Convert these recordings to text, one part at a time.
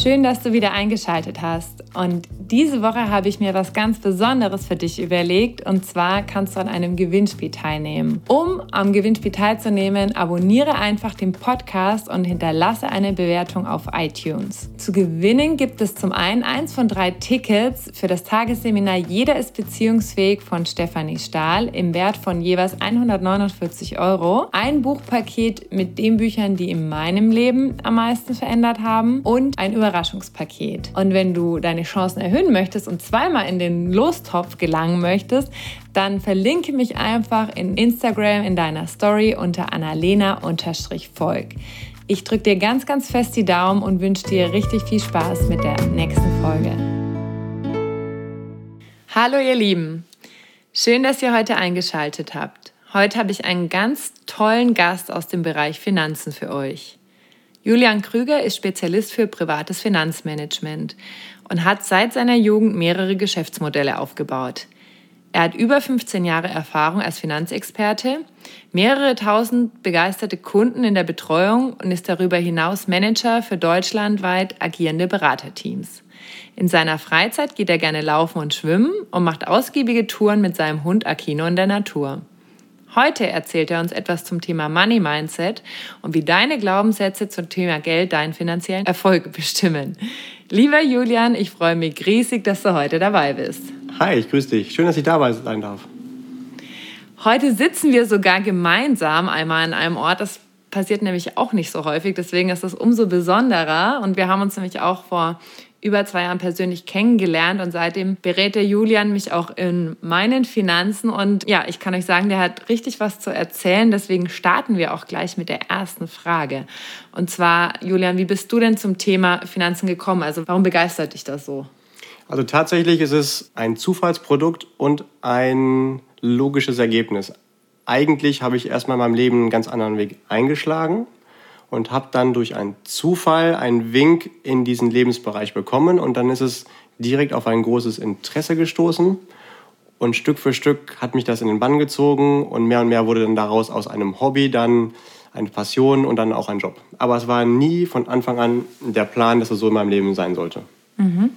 Schön, dass du wieder eingeschaltet hast. Und diese Woche habe ich mir was ganz Besonderes für dich überlegt. Und zwar kannst du an einem Gewinnspiel teilnehmen. Um am Gewinnspiel teilzunehmen, abonniere einfach den Podcast und hinterlasse eine Bewertung auf iTunes. Zu gewinnen gibt es zum einen eins von drei Tickets für das Tagesseminar Jeder ist beziehungsfähig von Stefanie Stahl im Wert von jeweils 149 Euro. Ein Buchpaket mit den Büchern, die in meinem Leben am meisten verändert haben und ein Überraschungspaket. Und wenn du deine Chancen erhöhen möchtest und zweimal in den Lostopf gelangen möchtest, dann verlinke mich einfach in Instagram in deiner Story unter annalena-volk. Ich drücke dir ganz, ganz fest die Daumen und wünsche dir richtig viel Spaß mit der nächsten Folge. Hallo ihr Lieben, schön, dass ihr heute eingeschaltet habt. Heute habe ich einen ganz tollen Gast aus dem Bereich Finanzen für euch. Julian Krüger ist Spezialist für privates Finanzmanagement und hat seit seiner Jugend mehrere Geschäftsmodelle aufgebaut. Er hat über 15 Jahre Erfahrung als Finanzexperte, mehrere tausend begeisterte Kunden in der Betreuung und ist darüber hinaus Manager für deutschlandweit agierende Beraterteams. In seiner Freizeit geht er gerne laufen und schwimmen und macht ausgiebige Touren mit seinem Hund Akino in der Natur. Heute erzählt er uns etwas zum Thema Money Mindset und wie deine Glaubenssätze zum Thema Geld deinen finanziellen Erfolg bestimmen. Lieber Julian, ich freue mich riesig, dass du heute dabei bist. Hi, ich grüße dich. Schön, dass ich dabei sein darf. Heute sitzen wir sogar gemeinsam einmal an einem Ort. Das passiert nämlich auch nicht so häufig. Deswegen ist das umso besonderer. Und wir haben uns nämlich auch vor über zwei Jahren persönlich kennengelernt und seitdem berät der Julian mich auch in meinen Finanzen und ja, ich kann euch sagen, der hat richtig was zu erzählen. Deswegen starten wir auch gleich mit der ersten Frage. Und zwar, Julian, wie bist du denn zum Thema Finanzen gekommen? Also warum begeistert dich das so? Also tatsächlich ist es ein Zufallsprodukt und ein logisches Ergebnis. Eigentlich habe ich erstmal in meinem Leben einen ganz anderen Weg eingeschlagen und habe dann durch einen Zufall einen Wink in diesen Lebensbereich bekommen und dann ist es direkt auf ein großes Interesse gestoßen und Stück für Stück hat mich das in den Bann gezogen und mehr und mehr wurde dann daraus aus einem Hobby dann eine Passion und dann auch ein Job. Aber es war nie von Anfang an der Plan, dass es so in meinem Leben sein sollte. Mhm.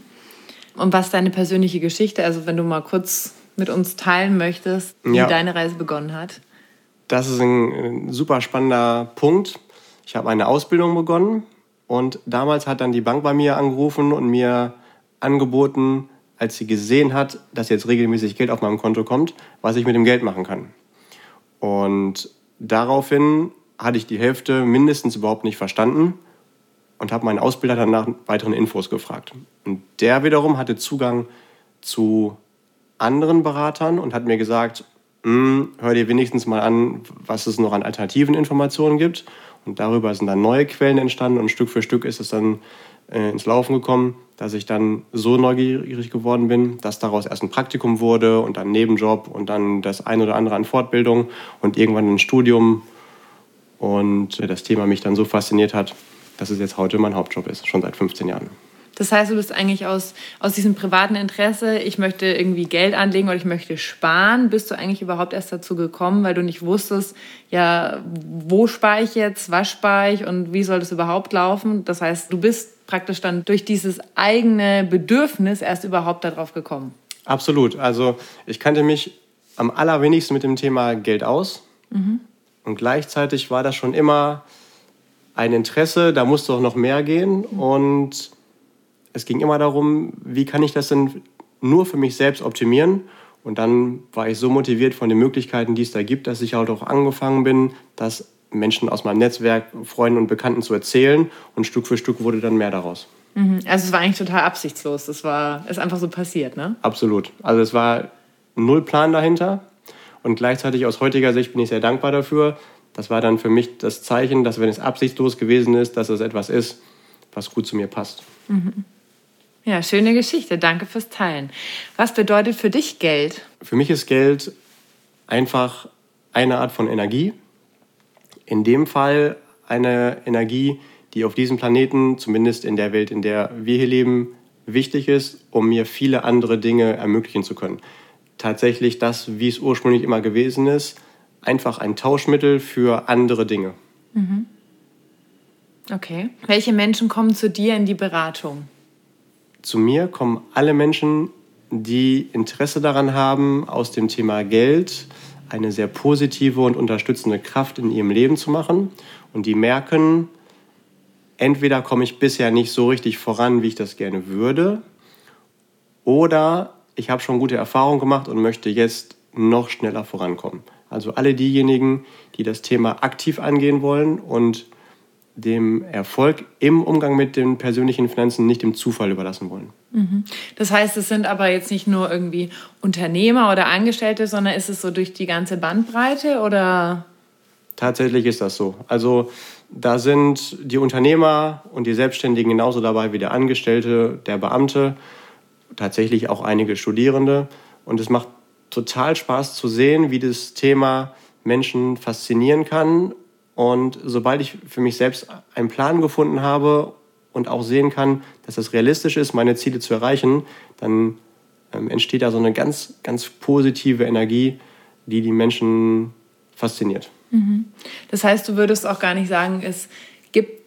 Und was deine persönliche Geschichte, also wenn du mal kurz mit uns teilen möchtest, wie ja. deine Reise begonnen hat? Das ist ein super spannender Punkt. Ich habe eine Ausbildung begonnen und damals hat dann die Bank bei mir angerufen und mir angeboten, als sie gesehen hat, dass jetzt regelmäßig Geld auf meinem Konto kommt, was ich mit dem Geld machen kann. Und daraufhin hatte ich die Hälfte mindestens überhaupt nicht verstanden und habe meinen Ausbilder dann nach weiteren Infos gefragt. Und der wiederum hatte Zugang zu anderen Beratern und hat mir gesagt, hm, hör dir wenigstens mal an, was es noch an alternativen Informationen gibt. Und darüber sind dann neue Quellen entstanden und Stück für Stück ist es dann äh, ins Laufen gekommen, dass ich dann so neugierig geworden bin, dass daraus erst ein Praktikum wurde und dann ein Nebenjob und dann das eine oder andere an Fortbildung und irgendwann ein Studium. Und äh, das Thema mich dann so fasziniert hat, dass es jetzt heute mein Hauptjob ist, schon seit 15 Jahren. Das heißt, du bist eigentlich aus, aus diesem privaten Interesse, ich möchte irgendwie Geld anlegen oder ich möchte sparen, bist du eigentlich überhaupt erst dazu gekommen, weil du nicht wusstest, ja, wo spare ich jetzt, was spare ich und wie soll das überhaupt laufen? Das heißt, du bist praktisch dann durch dieses eigene Bedürfnis erst überhaupt darauf gekommen. Absolut. Also ich kannte mich am allerwenigsten mit dem Thema Geld aus. Mhm. Und gleichzeitig war das schon immer ein Interesse, da musste auch noch mehr gehen. Mhm. Und es ging immer darum, wie kann ich das denn nur für mich selbst optimieren. Und dann war ich so motiviert von den Möglichkeiten, die es da gibt, dass ich halt auch angefangen bin, das Menschen aus meinem Netzwerk, Freunden und Bekannten zu erzählen. Und Stück für Stück wurde dann mehr daraus. Mhm. Also es war eigentlich total absichtslos. Das war, ist einfach so passiert, ne? Absolut. Also es war null Plan dahinter. Und gleichzeitig aus heutiger Sicht bin ich sehr dankbar dafür. Das war dann für mich das Zeichen, dass wenn es absichtslos gewesen ist, dass es etwas ist, was gut zu mir passt. Mhm. Ja, schöne Geschichte. Danke fürs Teilen. Was bedeutet für dich Geld? Für mich ist Geld einfach eine Art von Energie. In dem Fall eine Energie, die auf diesem Planeten, zumindest in der Welt, in der wir hier leben, wichtig ist, um mir viele andere Dinge ermöglichen zu können. Tatsächlich das, wie es ursprünglich immer gewesen ist, einfach ein Tauschmittel für andere Dinge. Mhm. Okay. Welche Menschen kommen zu dir in die Beratung? Zu mir kommen alle Menschen, die Interesse daran haben, aus dem Thema Geld eine sehr positive und unterstützende Kraft in ihrem Leben zu machen und die merken, entweder komme ich bisher nicht so richtig voran, wie ich das gerne würde, oder ich habe schon gute Erfahrungen gemacht und möchte jetzt noch schneller vorankommen. Also alle diejenigen, die das Thema aktiv angehen wollen und dem Erfolg im Umgang mit den persönlichen Finanzen nicht dem Zufall überlassen wollen. Mhm. Das heißt, es sind aber jetzt nicht nur irgendwie Unternehmer oder Angestellte, sondern ist es so durch die ganze Bandbreite oder? Tatsächlich ist das so. Also da sind die Unternehmer und die Selbstständigen genauso dabei wie der Angestellte, der Beamte, tatsächlich auch einige Studierende. Und es macht total Spaß zu sehen, wie das Thema Menschen faszinieren kann und sobald ich für mich selbst einen Plan gefunden habe und auch sehen kann, dass es realistisch ist, meine Ziele zu erreichen, dann ähm, entsteht da so eine ganz, ganz positive Energie, die die Menschen fasziniert. Mhm. Das heißt, du würdest auch gar nicht sagen, es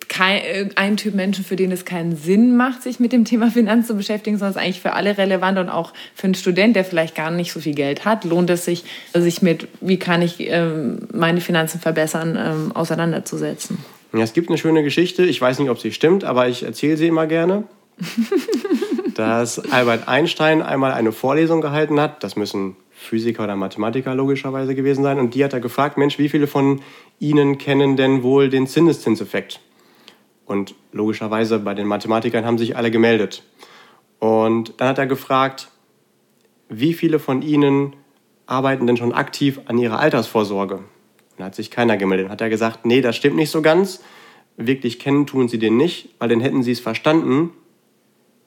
kein, äh, ein Typ Menschen, für den es keinen Sinn macht, sich mit dem Thema Finanzen zu beschäftigen, sondern es ist eigentlich für alle relevant und auch für einen Student, der vielleicht gar nicht so viel Geld hat, lohnt es sich, sich mit, wie kann ich ähm, meine Finanzen verbessern, ähm, auseinanderzusetzen. Ja, es gibt eine schöne Geschichte, ich weiß nicht, ob sie stimmt, aber ich erzähle sie immer gerne. dass Albert Einstein einmal eine Vorlesung gehalten hat, das müssen Physiker oder Mathematiker logischerweise gewesen sein, und die hat er gefragt, Mensch, wie viele von Ihnen kennen denn wohl den Zinseszinseffekt? Und logischerweise bei den Mathematikern haben sich alle gemeldet. Und dann hat er gefragt, wie viele von Ihnen arbeiten denn schon aktiv an ihrer Altersvorsorge? Und da hat sich keiner gemeldet. Dann hat er gesagt, nee, das stimmt nicht so ganz. Wirklich kennen tun Sie den nicht, weil dann hätten Sie es verstanden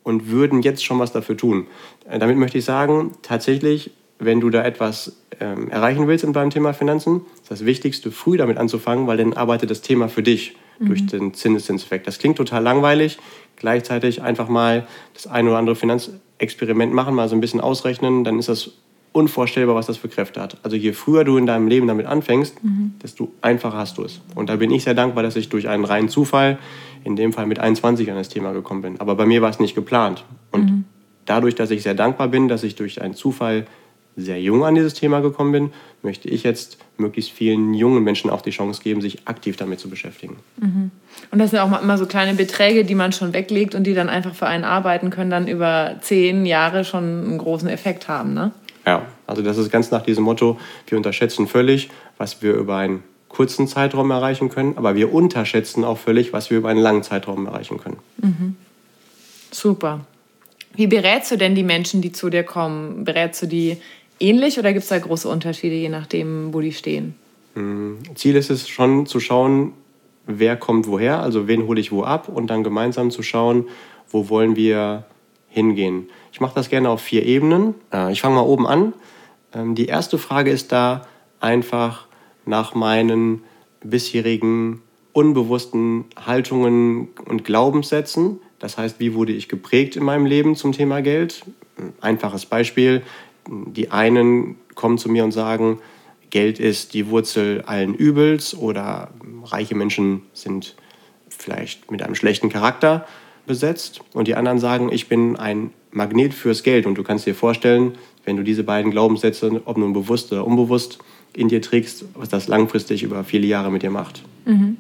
und würden jetzt schon was dafür tun. Äh, damit möchte ich sagen, tatsächlich, wenn du da etwas ähm, erreichen willst in deinem Thema Finanzen, ist das Wichtigste, früh damit anzufangen, weil dann arbeitet das Thema für dich mhm. durch den Zinseszinseffekt. Das klingt total langweilig. Gleichzeitig einfach mal das eine oder andere Finanzexperiment machen, mal so ein bisschen ausrechnen, dann ist das unvorstellbar, was das für Kräfte hat. Also je früher du in deinem Leben damit anfängst, mhm. desto einfacher hast du es. Und da bin ich sehr dankbar, dass ich durch einen reinen Zufall, in dem Fall mit 21 an das Thema gekommen bin. Aber bei mir war es nicht geplant. Und mhm. dadurch, dass ich sehr dankbar bin, dass ich durch einen Zufall sehr jung an dieses Thema gekommen bin, möchte ich jetzt möglichst vielen jungen Menschen auch die Chance geben, sich aktiv damit zu beschäftigen. Mhm. Und das sind auch immer so kleine Beträge, die man schon weglegt und die dann einfach für einen arbeiten können, dann über zehn Jahre schon einen großen Effekt haben, ne? Ja, also das ist ganz nach diesem Motto, wir unterschätzen völlig, was wir über einen kurzen Zeitraum erreichen können, aber wir unterschätzen auch völlig, was wir über einen langen Zeitraum erreichen können. Mhm. Super. Wie berätst du denn die Menschen, die zu dir kommen? Berätst du die ähnlich oder gibt es da große Unterschiede, je nachdem, wo die stehen? Hm, Ziel ist es schon zu schauen, wer kommt woher, also wen hole ich wo ab und dann gemeinsam zu schauen, wo wollen wir hingehen. Ich mache das gerne auf vier Ebenen. Äh, ich fange mal oben an. Ähm, die erste Frage ist da einfach nach meinen bisherigen unbewussten Haltungen und Glaubenssätzen. Das heißt, wie wurde ich geprägt in meinem Leben zum Thema Geld? Einfaches Beispiel die einen kommen zu mir und sagen, Geld ist die Wurzel allen Übels oder reiche Menschen sind vielleicht mit einem schlechten Charakter besetzt. Und die anderen sagen, ich bin ein Magnet fürs Geld. Und du kannst dir vorstellen, wenn du diese beiden Glaubenssätze, ob nun bewusst oder unbewusst, in dir trägst, was das langfristig über viele Jahre mit dir macht. Mhm.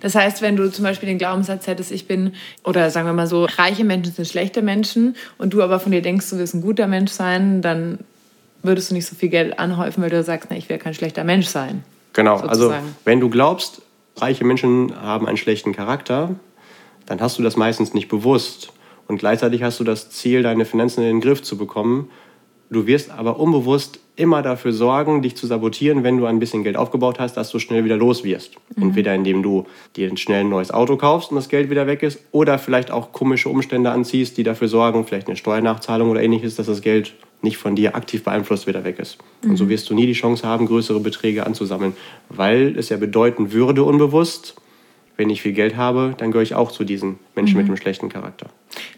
Das heißt, wenn du zum Beispiel den Glaubenssatz hättest, ich bin, oder sagen wir mal so, reiche Menschen sind schlechte Menschen und du aber von dir denkst, du wirst ein guter Mensch sein, dann würdest du nicht so viel Geld anhäufen, weil du sagst, na, ich will kein schlechter Mensch sein. Genau, sozusagen. also wenn du glaubst, reiche Menschen haben einen schlechten Charakter, dann hast du das meistens nicht bewusst. Und gleichzeitig hast du das Ziel, deine Finanzen in den Griff zu bekommen. Du wirst aber unbewusst immer dafür sorgen, dich zu sabotieren, wenn du ein bisschen Geld aufgebaut hast, dass du schnell wieder los wirst. Mhm. Entweder indem du dir schnell ein neues Auto kaufst und das Geld wieder weg ist, oder vielleicht auch komische Umstände anziehst, die dafür sorgen, vielleicht eine Steuernachzahlung oder ähnliches, dass das Geld nicht von dir aktiv beeinflusst wieder weg ist. Mhm. Und so mhm. wirst du nie die Chance haben, größere Beträge anzusammeln, weil es ja bedeuten würde unbewusst, wenn ich viel Geld habe, dann gehöre ich auch zu diesen Menschen mhm. mit einem schlechten Charakter.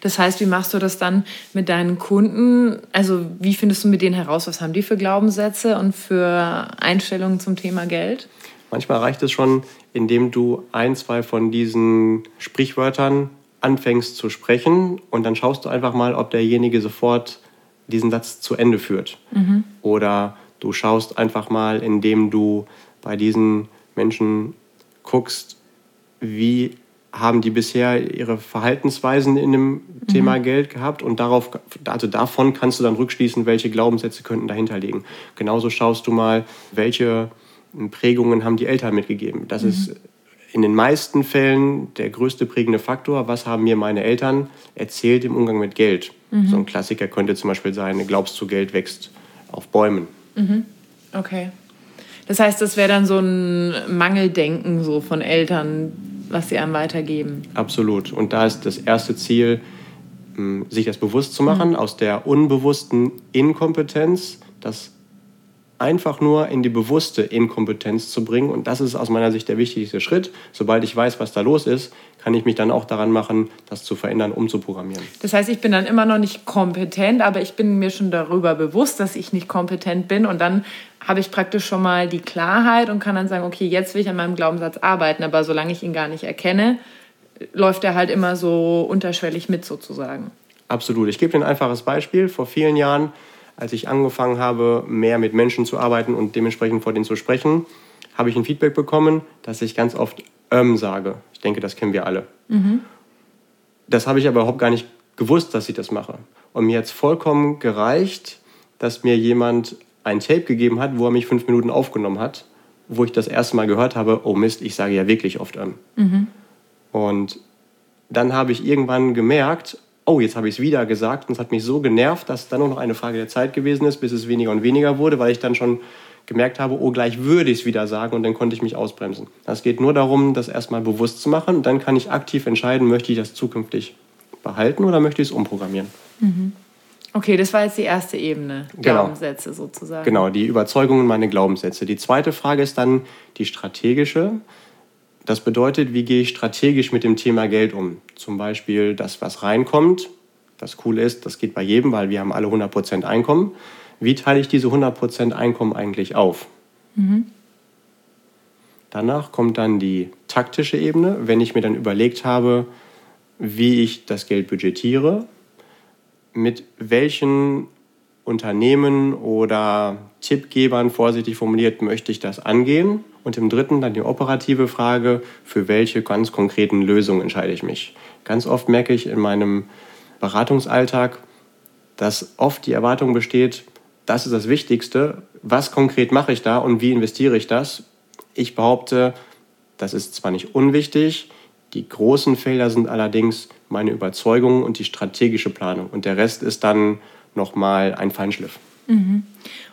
Das heißt, wie machst du das dann mit deinen Kunden? Also wie findest du mit denen heraus, was haben die für Glaubenssätze und für Einstellungen zum Thema Geld? Manchmal reicht es schon, indem du ein, zwei von diesen Sprichwörtern anfängst zu sprechen und dann schaust du einfach mal, ob derjenige sofort diesen Satz zu Ende führt. Mhm. Oder du schaust einfach mal, indem du bei diesen Menschen guckst, wie haben die bisher ihre Verhaltensweisen in dem mhm. Thema Geld gehabt und darauf, also davon kannst du dann rückschließen, welche Glaubenssätze könnten dahinter liegen. Genauso schaust du mal, welche Prägungen haben die Eltern mitgegeben. Das mhm. ist in den meisten Fällen der größte prägende Faktor. Was haben mir meine Eltern erzählt im Umgang mit Geld? Mhm. So ein Klassiker könnte zum Beispiel sein, glaubst du, Geld wächst auf Bäumen. Mhm. Okay. Das heißt, das wäre dann so ein Mangeldenken so von Eltern, was sie einem weitergeben. Absolut. Und da ist das erste Ziel, sich das bewusst zu machen, mhm. aus der unbewussten Inkompetenz, das einfach nur in die bewusste Inkompetenz zu bringen. Und das ist aus meiner Sicht der wichtigste Schritt. Sobald ich weiß, was da los ist, kann ich mich dann auch daran machen, das zu verändern, umzuprogrammieren. Das heißt, ich bin dann immer noch nicht kompetent, aber ich bin mir schon darüber bewusst, dass ich nicht kompetent bin. Und dann habe ich praktisch schon mal die Klarheit und kann dann sagen, okay, jetzt will ich an meinem Glaubenssatz arbeiten. Aber solange ich ihn gar nicht erkenne, läuft er halt immer so unterschwellig mit sozusagen. Absolut. Ich gebe dir ein einfaches Beispiel. Vor vielen Jahren als ich angefangen habe, mehr mit Menschen zu arbeiten und dementsprechend vor denen zu sprechen, habe ich ein Feedback bekommen, dass ich ganz oft ähm sage. Ich denke, das kennen wir alle. Mhm. Das habe ich aber überhaupt gar nicht gewusst, dass ich das mache. Und mir hat es vollkommen gereicht, dass mir jemand ein Tape gegeben hat, wo er mich fünf Minuten aufgenommen hat, wo ich das erste Mal gehört habe, oh Mist, ich sage ja wirklich oft ähm. Mhm. Und dann habe ich irgendwann gemerkt, oh, jetzt habe ich es wieder gesagt. Und es hat mich so genervt, dass es dann nur noch eine Frage der Zeit gewesen ist, bis es weniger und weniger wurde, weil ich dann schon gemerkt habe, oh, gleich würde ich es wieder sagen und dann konnte ich mich ausbremsen. Es geht nur darum, das erstmal bewusst zu machen und dann kann ich aktiv entscheiden, möchte ich das zukünftig behalten oder möchte ich es umprogrammieren. Mhm. Okay, das war jetzt die erste Ebene, genau. Glaubenssätze sozusagen. Genau, die Überzeugungen, meine Glaubenssätze. Die zweite Frage ist dann die strategische. Das bedeutet, wie gehe ich strategisch mit dem Thema Geld um? Zum Beispiel das, was reinkommt. Das Coole ist, das geht bei jedem, weil wir haben alle 100% Einkommen. Wie teile ich diese 100% Einkommen eigentlich auf? Mhm. Danach kommt dann die taktische Ebene, wenn ich mir dann überlegt habe, wie ich das Geld budgetiere, mit welchen Unternehmen oder Tippgebern, vorsichtig formuliert, möchte ich das angehen und im dritten dann die operative Frage, für welche ganz konkreten Lösungen entscheide ich mich. Ganz oft merke ich in meinem Beratungsalltag, dass oft die Erwartung besteht, das ist das Wichtigste, was konkret mache ich da und wie investiere ich das. Ich behaupte, das ist zwar nicht unwichtig, die großen Felder sind allerdings meine Überzeugung und die strategische Planung und der Rest ist dann nochmal ein Feinschliff. Mhm.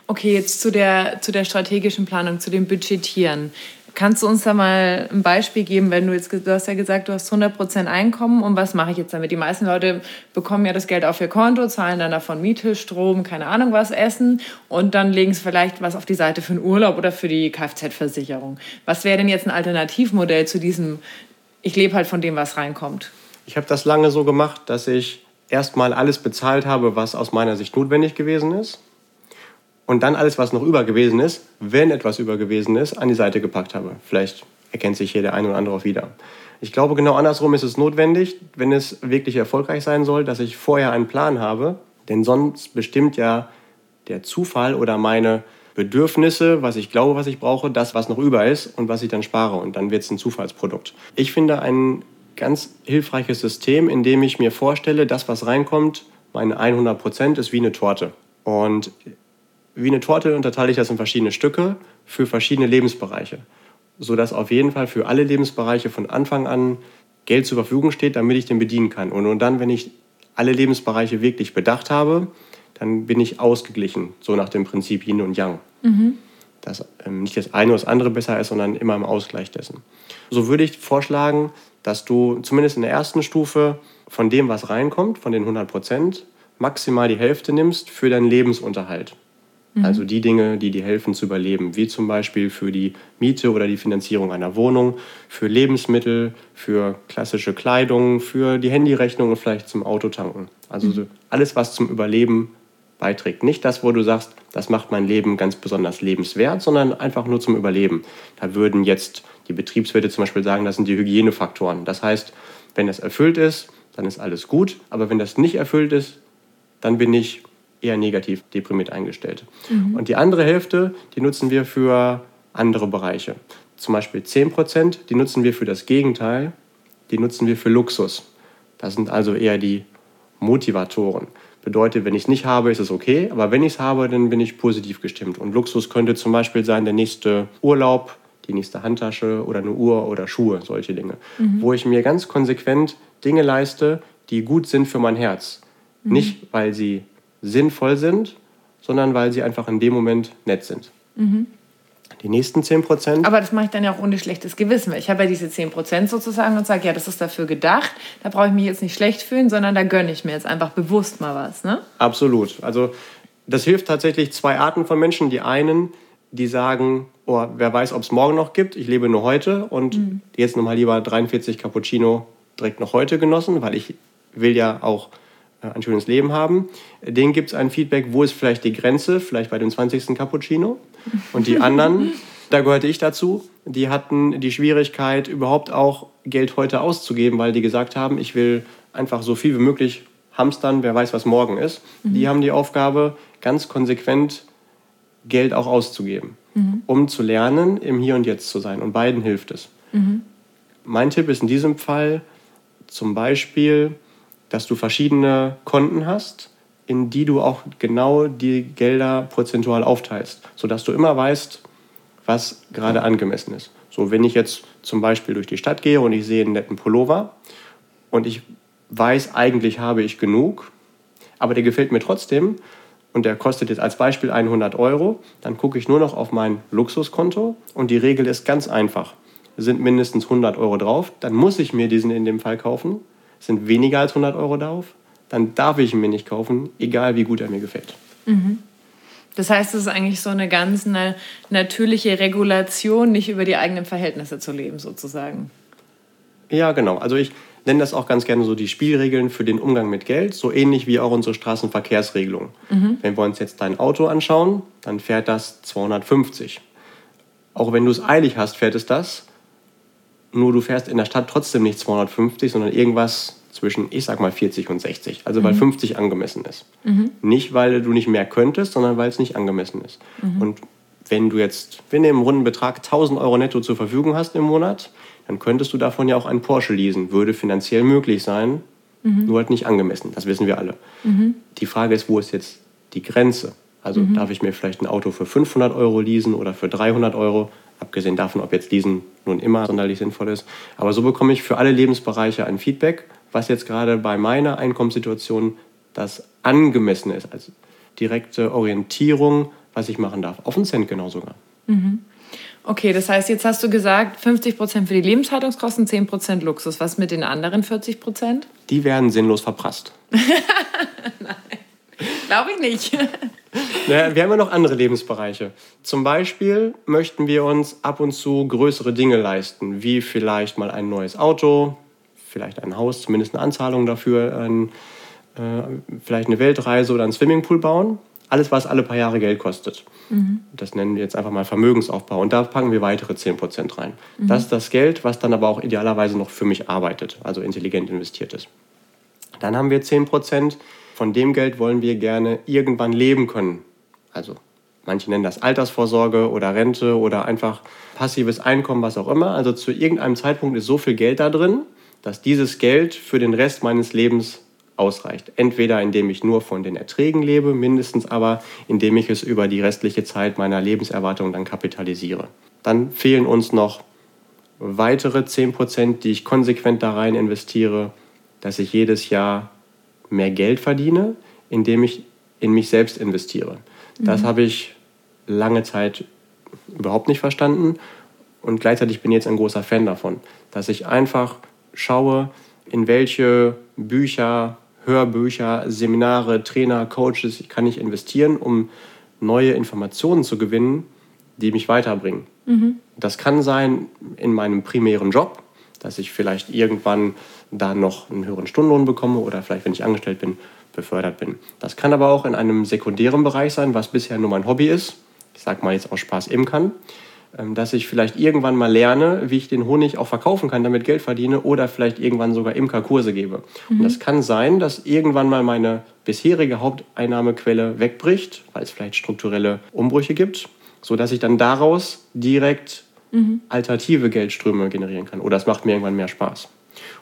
Okay, jetzt zu der, zu der strategischen Planung, zu dem Budgetieren. Kannst du uns da mal ein Beispiel geben, wenn du jetzt, du hast ja gesagt, du hast 100% Einkommen und was mache ich jetzt damit? Die meisten Leute bekommen ja das Geld auf ihr Konto, zahlen dann davon Miete, Strom, keine Ahnung was, Essen und dann legen sie vielleicht was auf die Seite für einen Urlaub oder für die Kfz-Versicherung. Was wäre denn jetzt ein Alternativmodell zu diesem, ich lebe halt von dem, was reinkommt? Ich habe das lange so gemacht, dass ich erstmal alles bezahlt habe, was aus meiner Sicht notwendig gewesen ist und dann alles, was noch über gewesen ist, wenn etwas über gewesen ist, an die Seite gepackt habe. Vielleicht erkennt sich hier der eine oder andere auch wieder. Ich glaube, genau andersrum ist es notwendig, wenn es wirklich erfolgreich sein soll, dass ich vorher einen Plan habe, denn sonst bestimmt ja der Zufall oder meine Bedürfnisse, was ich glaube, was ich brauche, das, was noch über ist und was ich dann spare. Und dann wird es ein Zufallsprodukt. Ich finde ein ganz hilfreiches System, in dem ich mir vorstelle, das, was reinkommt, meine 100 Prozent ist wie eine Torte. Und wie eine Torte unterteile ich das in verschiedene Stücke für verschiedene Lebensbereiche, sodass auf jeden Fall für alle Lebensbereiche von Anfang an Geld zur Verfügung steht, damit ich den bedienen kann. Und nur dann, wenn ich alle Lebensbereiche wirklich bedacht habe, dann bin ich ausgeglichen, so nach dem Prinzip Yin und Yang. Mhm. Dass ähm, nicht das eine oder das andere besser ist, sondern immer im Ausgleich dessen. So würde ich vorschlagen, dass du zumindest in der ersten Stufe von dem, was reinkommt, von den 100 Prozent, maximal die Hälfte nimmst für deinen Lebensunterhalt. Mhm. Also die Dinge, die dir helfen zu überleben, wie zum Beispiel für die Miete oder die Finanzierung einer Wohnung, für Lebensmittel, für klassische Kleidung, für die Handyrechnung und vielleicht zum Autotanken. Also mhm. alles, was zum Überleben beiträgt. Nicht das, wo du sagst, das macht mein Leben ganz besonders lebenswert, sondern einfach nur zum Überleben. Da würden jetzt die Betriebswirte zum Beispiel sagen, das sind die Hygienefaktoren. Das heißt, wenn das erfüllt ist, dann ist alles gut. Aber wenn das nicht erfüllt ist, dann bin ich eher negativ deprimiert eingestellt. Mhm. Und die andere Hälfte, die nutzen wir für andere Bereiche. Zum Beispiel 10 Prozent, die nutzen wir für das Gegenteil, die nutzen wir für Luxus. Das sind also eher die Motivatoren. Bedeutet, wenn ich es nicht habe, ist es okay, aber wenn ich es habe, dann bin ich positiv gestimmt. Und Luxus könnte zum Beispiel sein der nächste Urlaub, die nächste Handtasche oder eine Uhr oder Schuhe, solche Dinge. Mhm. Wo ich mir ganz konsequent Dinge leiste, die gut sind für mein Herz. Mhm. Nicht, weil sie sinnvoll sind, sondern weil sie einfach in dem Moment nett sind. Mhm. Die nächsten 10 Prozent. Aber das mache ich dann ja auch ohne schlechtes Gewissen. Ich habe ja diese 10 Prozent sozusagen und sage, ja, das ist dafür gedacht. Da brauche ich mich jetzt nicht schlecht fühlen, sondern da gönne ich mir jetzt einfach bewusst mal was. Ne? Absolut. Also das hilft tatsächlich zwei Arten von Menschen. Die einen, die sagen, oh, wer weiß, ob es morgen noch gibt. Ich lebe nur heute und mhm. jetzt nochmal lieber 43 Cappuccino direkt noch heute genossen, weil ich will ja auch äh, ein schönes Leben haben. Denen gibt es ein Feedback, wo ist vielleicht die Grenze, vielleicht bei dem 20. Cappuccino. Und die anderen, da gehörte ich dazu, die hatten die Schwierigkeit, überhaupt auch Geld heute auszugeben, weil die gesagt haben, ich will einfach so viel wie möglich hamstern, wer weiß, was morgen ist. Mhm. Die haben die Aufgabe, ganz konsequent Geld auch auszugeben, mhm. um zu lernen, im Hier und Jetzt zu sein. Und beiden hilft es. Mhm. Mein Tipp ist in diesem Fall zum Beispiel, dass du verschiedene Konten hast, in die du auch genau die Gelder prozentual aufteilst, sodass du immer weißt, was gerade angemessen ist. So, wenn ich jetzt zum Beispiel durch die Stadt gehe und ich sehe einen netten Pullover und ich weiß, eigentlich habe ich genug, aber der gefällt mir trotzdem und der kostet jetzt als Beispiel 100 Euro, dann gucke ich nur noch auf mein Luxuskonto und die Regel ist ganz einfach. Sind mindestens 100 Euro drauf, dann muss ich mir diesen in dem Fall kaufen sind weniger als 100 Euro drauf, dann darf ich ihn mir nicht kaufen, egal wie gut er mir gefällt. Mhm. Das heißt, es ist eigentlich so eine ganz eine natürliche Regulation, nicht über die eigenen Verhältnisse zu leben, sozusagen. Ja, genau. Also ich nenne das auch ganz gerne so die Spielregeln für den Umgang mit Geld, so ähnlich wie auch unsere Straßenverkehrsregelung. Mhm. Wenn wir uns jetzt dein Auto anschauen, dann fährt das 250. Auch wenn du es eilig hast, fährt es das nur du fährst in der Stadt trotzdem nicht 250, sondern irgendwas zwischen, ich sag mal, 40 und 60. Also weil mhm. 50 angemessen ist. Mhm. Nicht, weil du nicht mehr könntest, sondern weil es nicht angemessen ist. Mhm. Und wenn du jetzt, wenn du im runden Betrag 1000 Euro netto zur Verfügung hast im Monat, dann könntest du davon ja auch einen Porsche leasen. Würde finanziell möglich sein, mhm. nur halt nicht angemessen. Das wissen wir alle. Mhm. Die Frage ist, wo ist jetzt die Grenze? Also mhm. darf ich mir vielleicht ein Auto für 500 Euro leasen oder für 300 Euro? Abgesehen davon, ob jetzt diesen nun immer sonderlich sinnvoll ist. Aber so bekomme ich für alle Lebensbereiche ein Feedback, was jetzt gerade bei meiner Einkommenssituation das angemessen ist. Also direkte Orientierung, was ich machen darf. Auf einen Cent genau sogar. Mhm. Okay, das heißt, jetzt hast du gesagt, 50 Prozent für die Lebenshaltungskosten, 10 Prozent Luxus. Was mit den anderen 40 Prozent? Die werden sinnlos verprasst. Nein, glaube ich nicht. Naja, wir haben ja noch andere Lebensbereiche. Zum Beispiel möchten wir uns ab und zu größere Dinge leisten, wie vielleicht mal ein neues Auto, vielleicht ein Haus, zumindest eine Anzahlung dafür, ein, äh, vielleicht eine Weltreise oder einen Swimmingpool bauen. Alles, was alle paar Jahre Geld kostet. Mhm. Das nennen wir jetzt einfach mal Vermögensaufbau. Und da packen wir weitere 10% rein. Mhm. Das ist das Geld, was dann aber auch idealerweise noch für mich arbeitet, also intelligent investiert ist. Dann haben wir 10%. Von dem Geld wollen wir gerne irgendwann leben können. Also manche nennen das Altersvorsorge oder Rente oder einfach passives Einkommen, was auch immer. Also zu irgendeinem Zeitpunkt ist so viel Geld da drin, dass dieses Geld für den Rest meines Lebens ausreicht. Entweder indem ich nur von den Erträgen lebe, mindestens aber indem ich es über die restliche Zeit meiner Lebenserwartung dann kapitalisiere. Dann fehlen uns noch weitere 10%, die ich konsequent da rein investiere, dass ich jedes Jahr mehr Geld verdiene, indem ich in mich selbst investiere. Das mhm. habe ich lange Zeit überhaupt nicht verstanden und gleichzeitig bin ich jetzt ein großer Fan davon, dass ich einfach schaue, in welche Bücher, Hörbücher, Seminare, Trainer, Coaches kann ich investieren, um neue Informationen zu gewinnen, die mich weiterbringen. Mhm. Das kann sein in meinem primären Job, dass ich vielleicht irgendwann da noch einen höheren Stundenlohn bekomme oder vielleicht, wenn ich angestellt bin, befördert bin. Das kann aber auch in einem sekundären Bereich sein, was bisher nur mein Hobby ist. Ich sage mal jetzt aus Spaß im kann. Ähm, dass ich vielleicht irgendwann mal lerne, wie ich den Honig auch verkaufen kann, damit Geld verdiene oder vielleicht irgendwann sogar Imkerkurse gebe. Mhm. Und das kann sein, dass irgendwann mal meine bisherige Haupteinnahmequelle wegbricht, weil es vielleicht strukturelle Umbrüche gibt, sodass ich dann daraus direkt mhm. alternative Geldströme generieren kann. Oder es macht mir irgendwann mehr Spaß.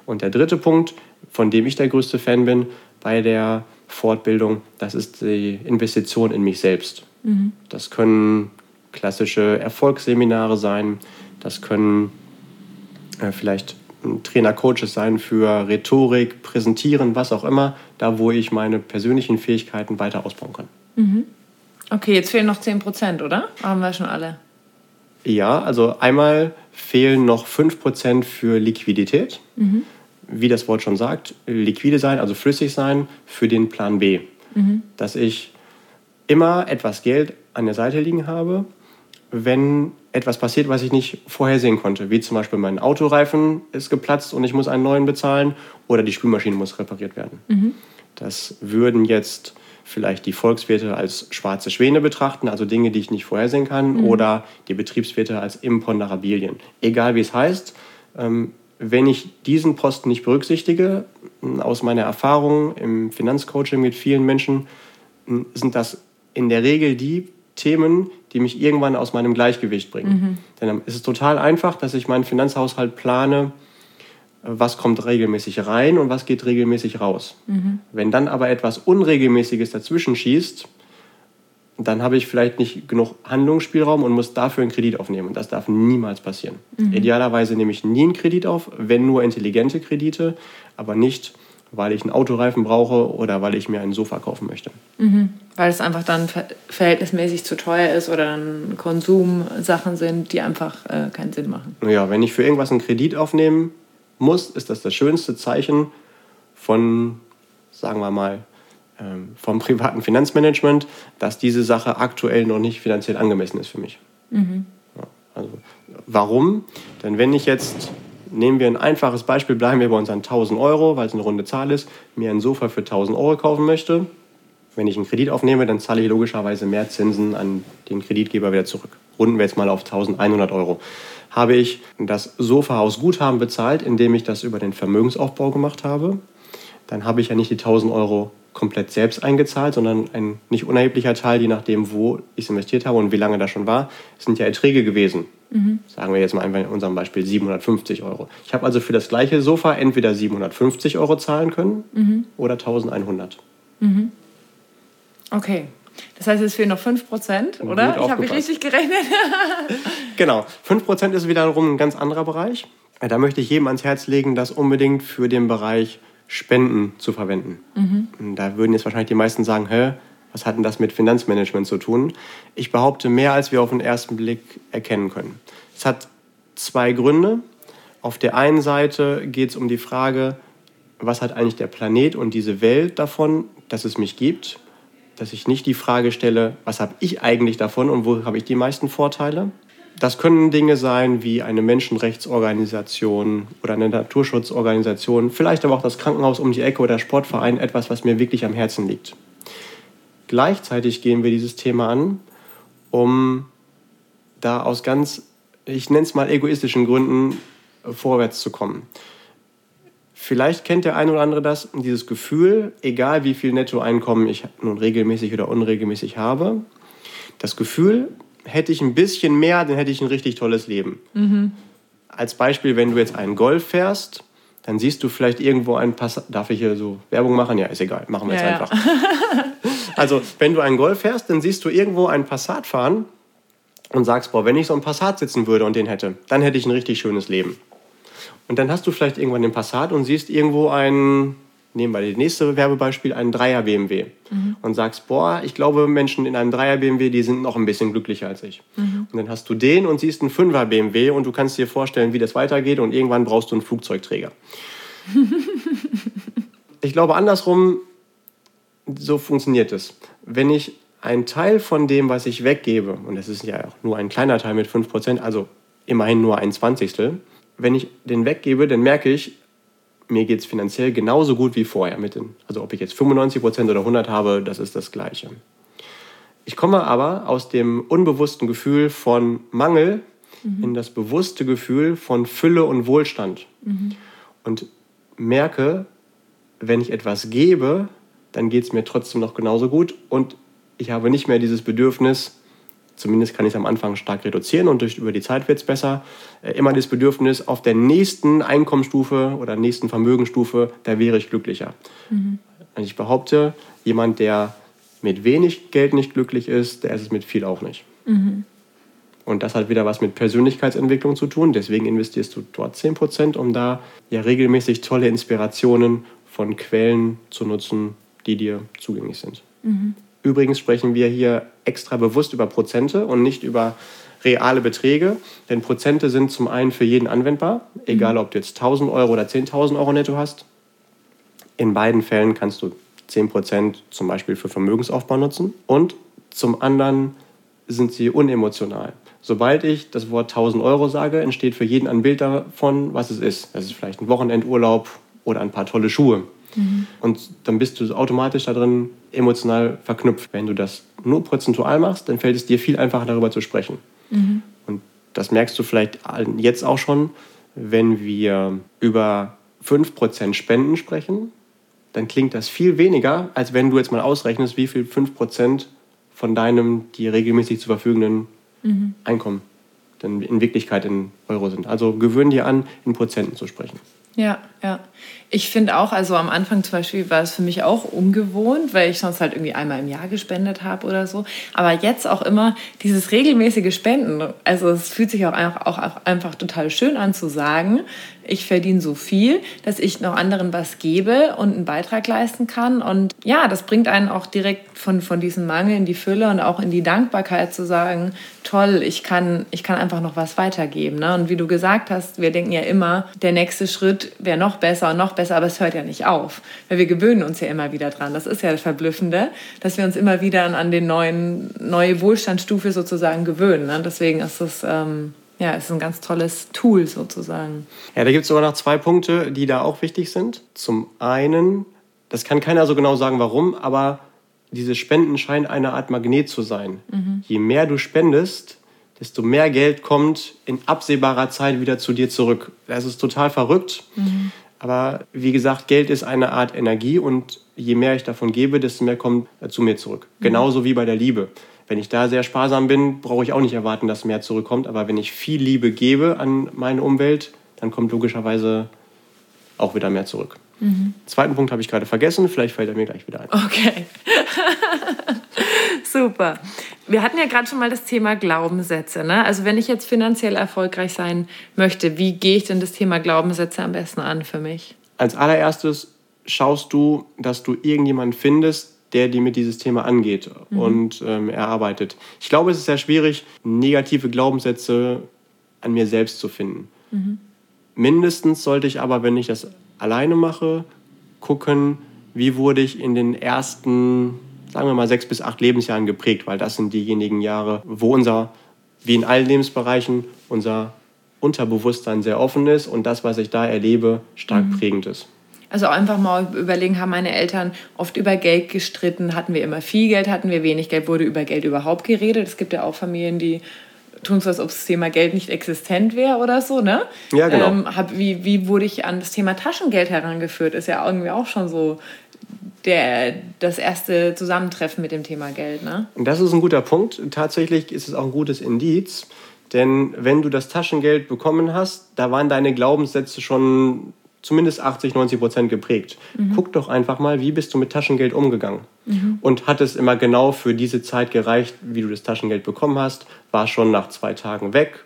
Und der dritte Punkt, von dem ich der größte Fan bin bei der Fortbildung, das ist die Investition in mich selbst. Mhm. Das können klassische Erfolgsseminare sein, das können äh, vielleicht Trainer-Coaches sein für Rhetorik, Präsentieren, was auch immer, da wo ich meine persönlichen Fähigkeiten weiter ausbauen kann. Mhm. Okay, jetzt fehlen noch 10 Prozent, oder? Haben wir schon alle? Ja, also einmal fehlen noch 5 Prozent für Liquidität. Mhm. Wie das Wort schon sagt, liquide sein, also flüssig sein für den Plan B. Mhm. Dass ich immer etwas Geld an der Seite liegen habe, wenn etwas passiert, was ich nicht vorhersehen konnte, wie zum Beispiel mein Autoreifen ist geplatzt und ich muss einen neuen bezahlen oder die Spülmaschine muss repariert werden. Mhm. Das würden jetzt vielleicht die Volkswirte als schwarze Schwäne betrachten, also Dinge, die ich nicht vorhersehen kann, mhm. oder die Betriebswirte als Imponderabilien. Egal wie es heißt, ähm, wenn ich diesen Posten nicht berücksichtige, aus meiner Erfahrung im Finanzcoaching mit vielen Menschen, sind das in der Regel die Themen, die mich irgendwann aus meinem Gleichgewicht bringen. Mhm. Denn dann ist es total einfach, dass ich meinen Finanzhaushalt plane, was kommt regelmäßig rein und was geht regelmäßig raus. Mhm. Wenn dann aber etwas Unregelmäßiges dazwischen schießt, dann habe ich vielleicht nicht genug Handlungsspielraum und muss dafür einen Kredit aufnehmen. Und das darf niemals passieren. Mhm. Idealerweise nehme ich nie einen Kredit auf, wenn nur intelligente Kredite, aber nicht weil ich einen Autoreifen brauche oder weil ich mir ein Sofa kaufen möchte. Mhm. Weil es einfach dann verhältnismäßig zu teuer ist oder dann Konsumsachen sind, die einfach äh, keinen Sinn machen. Ja, wenn ich für irgendwas einen Kredit aufnehmen muss, ist das das schönste Zeichen von, sagen wir mal, ähm, vom privaten Finanzmanagement, dass diese Sache aktuell noch nicht finanziell angemessen ist für mich. Mhm. Ja, also, warum? Denn wenn ich jetzt Nehmen wir ein einfaches Beispiel, bleiben wir bei unseren 1000 Euro, weil es eine runde Zahl ist, mir ein Sofa für 1000 Euro kaufen möchte. Wenn ich einen Kredit aufnehme, dann zahle ich logischerweise mehr Zinsen an den Kreditgeber wieder zurück. Runden wir jetzt mal auf 1100 Euro. Habe ich das Sofa aus Guthaben bezahlt, indem ich das über den Vermögensaufbau gemacht habe, dann habe ich ja nicht die 1000 Euro komplett selbst eingezahlt, sondern ein nicht unerheblicher Teil, je nachdem, wo ich es investiert habe und wie lange das schon war, sind ja Erträge gewesen. Mhm. Sagen wir jetzt mal einfach in unserem Beispiel 750 Euro. Ich habe also für das gleiche Sofa entweder 750 Euro zahlen können mhm. oder 1100. Mhm. Okay. Das heißt, es fehlen noch 5 Prozent, oder? Ich habe mich richtig gerechnet. genau. 5 Prozent ist wiederum ein ganz anderer Bereich. Da möchte ich jedem ans Herz legen, das unbedingt für den Bereich Spenden zu verwenden. Mhm. Da würden jetzt wahrscheinlich die meisten sagen, hä, was hat denn das mit Finanzmanagement zu tun? Ich behaupte mehr, als wir auf den ersten Blick erkennen können. Es hat zwei Gründe. Auf der einen Seite geht es um die Frage, was hat eigentlich der Planet und diese Welt davon, dass es mich gibt? Dass ich nicht die Frage stelle, was habe ich eigentlich davon und wo habe ich die meisten Vorteile? Das können Dinge sein wie eine Menschenrechtsorganisation oder eine Naturschutzorganisation, vielleicht aber auch das Krankenhaus um die Ecke oder Sportverein, etwas, was mir wirklich am Herzen liegt. Gleichzeitig gehen wir dieses Thema an, um da aus ganz, ich nenne es mal egoistischen Gründen, vorwärts zu kommen. Vielleicht kennt der eine oder andere das, dieses Gefühl, egal wie viel Nettoeinkommen ich nun regelmäßig oder unregelmäßig habe, das Gefühl, hätte ich ein bisschen mehr, dann hätte ich ein richtig tolles Leben. Mhm. Als Beispiel, wenn du jetzt einen Golf fährst, dann siehst du vielleicht irgendwo einen Pass. Darf ich hier so Werbung machen? Ja, ist egal. Machen wir jetzt ja, einfach. Also, wenn du einen Golf fährst, dann siehst du irgendwo einen Passat fahren und sagst, boah, wenn ich so einen Passat sitzen würde und den hätte, dann hätte ich ein richtig schönes Leben. Und dann hast du vielleicht irgendwann den Passat und siehst irgendwo einen nehmen wir das nächste Werbebeispiel, einen Dreier BMW mhm. und sagst, boah, ich glaube, Menschen in einem Dreier BMW, die sind noch ein bisschen glücklicher als ich. Mhm. Und dann hast du den und siehst einen Fünfer BMW und du kannst dir vorstellen, wie das weitergeht und irgendwann brauchst du einen Flugzeugträger. ich glaube, andersrum, so funktioniert es. Wenn ich ein Teil von dem, was ich weggebe, und das ist ja auch nur ein kleiner Teil mit 5%, also immerhin nur ein Zwanzigstel, wenn ich den weggebe, dann merke ich, mir geht es finanziell genauso gut wie vorher. Mit den, also ob ich jetzt 95% oder 100 habe, das ist das Gleiche. Ich komme aber aus dem unbewussten Gefühl von Mangel mhm. in das bewusste Gefühl von Fülle und Wohlstand. Mhm. Und merke, wenn ich etwas gebe, dann geht es mir trotzdem noch genauso gut und ich habe nicht mehr dieses Bedürfnis, zumindest kann ich es am Anfang stark reduzieren und durch, über die Zeit wird es besser, äh, immer das Bedürfnis, auf der nächsten Einkommensstufe oder nächsten Vermögensstufe, da wäre ich glücklicher. Mhm. ich behaupte, jemand, der mit wenig Geld nicht glücklich ist, der ist es mit viel auch nicht. Mhm. Und das hat wieder was mit Persönlichkeitsentwicklung zu tun. Deswegen investierst du dort 10%, um da ja regelmäßig tolle Inspirationen von Quellen zu nutzen, die dir zugänglich sind. Mhm. Übrigens sprechen wir hier extra bewusst über Prozente und nicht über reale Beträge, denn Prozente sind zum einen für jeden anwendbar, egal mhm. ob du jetzt 1000 Euro oder 10.000 Euro netto hast. In beiden Fällen kannst du 10% zum Beispiel für Vermögensaufbau nutzen und zum anderen sind sie unemotional. Sobald ich das Wort 1000 Euro sage, entsteht für jeden ein Bild davon, was es ist. Das ist vielleicht ein Wochenendurlaub oder ein paar tolle Schuhe. Mhm. Und dann bist du automatisch da drin emotional verknüpft. Wenn du das nur prozentual machst, dann fällt es dir viel einfacher darüber zu sprechen. Mhm. Und das merkst du vielleicht jetzt auch schon, wenn wir über 5% Spenden sprechen, dann klingt das viel weniger, als wenn du jetzt mal ausrechnest, wie viel 5% von deinem dir regelmäßig zur verfügenden mhm. Einkommen dann in Wirklichkeit in Euro sind. Also gewöhn dir an, in Prozenten zu sprechen. Ja, ja. Ich finde auch, also am Anfang zum Beispiel war es für mich auch ungewohnt, weil ich sonst halt irgendwie einmal im Jahr gespendet habe oder so. Aber jetzt auch immer dieses regelmäßige Spenden. Also es fühlt sich auch einfach, auch einfach total schön an zu sagen, ich verdiene so viel, dass ich noch anderen was gebe und einen Beitrag leisten kann. Und ja, das bringt einen auch direkt von, von diesem Mangel in die Fülle und auch in die Dankbarkeit zu sagen, toll, ich kann, ich kann einfach noch was weitergeben. Ne? Und wie du gesagt hast, wir denken ja immer, der nächste Schritt wäre noch besser und noch besser, aber es hört ja nicht auf, weil wir gewöhnen uns ja immer wieder dran. Das ist ja das Verblüffende, dass wir uns immer wieder an den neuen, neue Wohlstandsstufe sozusagen gewöhnen. Ne? Deswegen ist es, ähm, ja, ist ein ganz tolles Tool sozusagen. Ja, da gibt es sogar noch zwei Punkte, die da auch wichtig sind. Zum einen, das kann keiner so genau sagen, warum, aber diese Spenden scheinen eine Art Magnet zu sein. Mhm. Je mehr du spendest, desto mehr Geld kommt in absehbarer Zeit wieder zu dir zurück. Das ist total verrückt. Mhm. Aber wie gesagt, Geld ist eine Art Energie und je mehr ich davon gebe, desto mehr kommt zu mir zurück. Mhm. Genauso wie bei der Liebe. Wenn ich da sehr sparsam bin, brauche ich auch nicht erwarten, dass mehr zurückkommt. Aber wenn ich viel Liebe gebe an meine Umwelt, dann kommt logischerweise auch wieder mehr zurück. Mhm. Zweiten Punkt habe ich gerade vergessen, vielleicht fällt er mir gleich wieder ein. Okay. Super. Wir hatten ja gerade schon mal das Thema Glaubenssätze. Ne? Also wenn ich jetzt finanziell erfolgreich sein möchte, wie gehe ich denn das Thema Glaubenssätze am besten an für mich? Als allererstes schaust du, dass du irgendjemanden findest, der dir mit dieses Thema angeht mhm. und ähm, erarbeitet. Ich glaube, es ist sehr schwierig, negative Glaubenssätze an mir selbst zu finden. Mhm. Mindestens sollte ich aber, wenn ich das alleine mache, gucken, wie wurde ich in den ersten, sagen wir mal, sechs bis acht Lebensjahren geprägt, weil das sind diejenigen Jahre, wo unser, wie in allen Lebensbereichen, unser Unterbewusstsein sehr offen ist und das, was ich da erlebe, stark mhm. prägend ist. Also einfach mal überlegen, haben meine Eltern oft über Geld gestritten, hatten wir immer viel Geld, hatten wir wenig Geld, wurde über Geld überhaupt geredet. Es gibt ja auch Familien, die tun so, als ob das Thema Geld nicht existent wäre oder so, ne? Ja, genau. Ähm, hab, wie, wie wurde ich an das Thema Taschengeld herangeführt? Ist ja irgendwie auch schon so der, das erste Zusammentreffen mit dem Thema Geld, ne? Und das ist ein guter Punkt. Tatsächlich ist es auch ein gutes Indiz. Denn wenn du das Taschengeld bekommen hast, da waren deine Glaubenssätze schon zumindest 80, 90 Prozent geprägt. Mhm. Guck doch einfach mal, wie bist du mit Taschengeld umgegangen? Mhm. Und hat es immer genau für diese Zeit gereicht, wie du das Taschengeld bekommen hast? War schon nach zwei Tagen weg?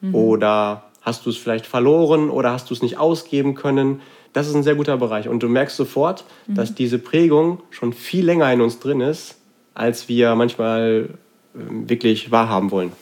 Mhm. Oder hast du es vielleicht verloren oder hast du es nicht ausgeben können? Das ist ein sehr guter Bereich. Und du merkst sofort, mhm. dass diese Prägung schon viel länger in uns drin ist, als wir manchmal ähm, wirklich wahrhaben wollen.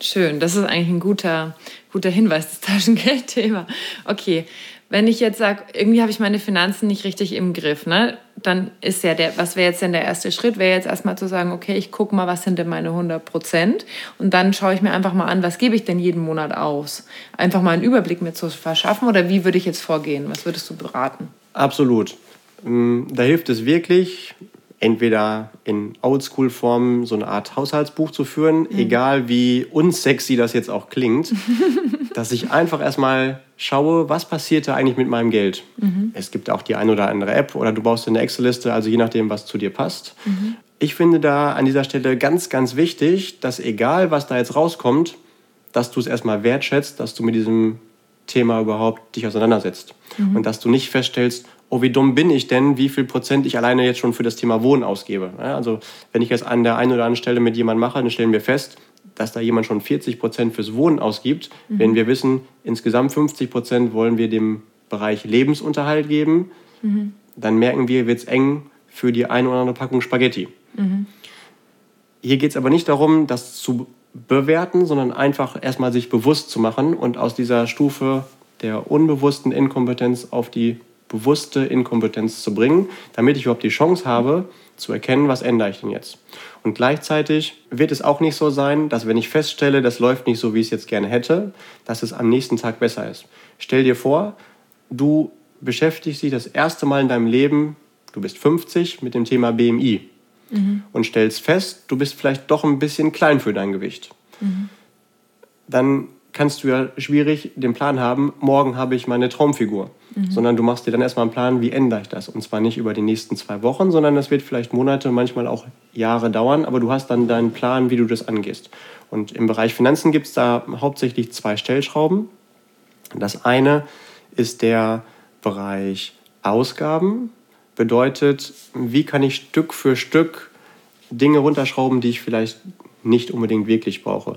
Schön, das ist eigentlich ein guter, guter Hinweis, das Taschengeldthema. Okay, wenn ich jetzt sage, irgendwie habe ich meine Finanzen nicht richtig im Griff, ne? dann ist ja der, was wäre jetzt denn der erste Schritt? Wäre jetzt erstmal zu sagen, okay, ich gucke mal, was sind denn meine 100 Prozent und dann schaue ich mir einfach mal an, was gebe ich denn jeden Monat aus? Einfach mal einen Überblick mir zu verschaffen oder wie würde ich jetzt vorgehen? Was würdest du beraten? Absolut. Mm, da hilft es wirklich, entweder in Oldschool-Form so eine Art Haushaltsbuch zu führen, mhm. egal wie unsexy das jetzt auch klingt, dass ich einfach erstmal schaue, was passiert da eigentlich mit meinem Geld. Mhm. Es gibt auch die eine oder andere App oder du baust eine Excel-Liste, also je nachdem, was zu dir passt. Mhm. Ich finde da an dieser Stelle ganz, ganz wichtig, dass egal, was da jetzt rauskommt, dass du es erstmal wertschätzt, dass du mit diesem Thema überhaupt dich auseinandersetzt. Mhm. Und dass du nicht feststellst, oh, wie dumm bin ich denn, wie viel Prozent ich alleine jetzt schon für das Thema Wohnen ausgebe. Also wenn ich jetzt an der einen oder anderen Stelle mit jemandem mache, dann stellen wir fest, dass da jemand schon 40 Prozent fürs Wohnen ausgibt. Mhm. Wenn wir wissen, insgesamt 50 Prozent wollen wir dem Bereich Lebensunterhalt geben, mhm. dann merken wir, wird es eng für die eine oder andere Packung Spaghetti. Mhm. Hier geht es aber nicht darum, das zu bewerten, sondern einfach erstmal sich bewusst zu machen und aus dieser Stufe der unbewussten Inkompetenz auf die bewusste Inkompetenz zu bringen, damit ich überhaupt die Chance habe, zu erkennen, was ändere ich denn jetzt. Und gleichzeitig wird es auch nicht so sein, dass wenn ich feststelle, das läuft nicht so, wie ich es jetzt gerne hätte, dass es am nächsten Tag besser ist. Stell dir vor, du beschäftigst dich das erste Mal in deinem Leben, du bist 50, mit dem Thema BMI mhm. und stellst fest, du bist vielleicht doch ein bisschen klein für dein Gewicht. Mhm. Dann kannst du ja schwierig den Plan haben, morgen habe ich meine Traumfigur. Mhm. Sondern du machst dir dann erstmal einen Plan, wie ändere ich das? Und zwar nicht über die nächsten zwei Wochen, sondern das wird vielleicht Monate, manchmal auch Jahre dauern, aber du hast dann deinen Plan, wie du das angehst. Und im Bereich Finanzen gibt es da hauptsächlich zwei Stellschrauben. Das eine ist der Bereich Ausgaben. Bedeutet, wie kann ich Stück für Stück Dinge runterschrauben, die ich vielleicht nicht unbedingt wirklich brauche.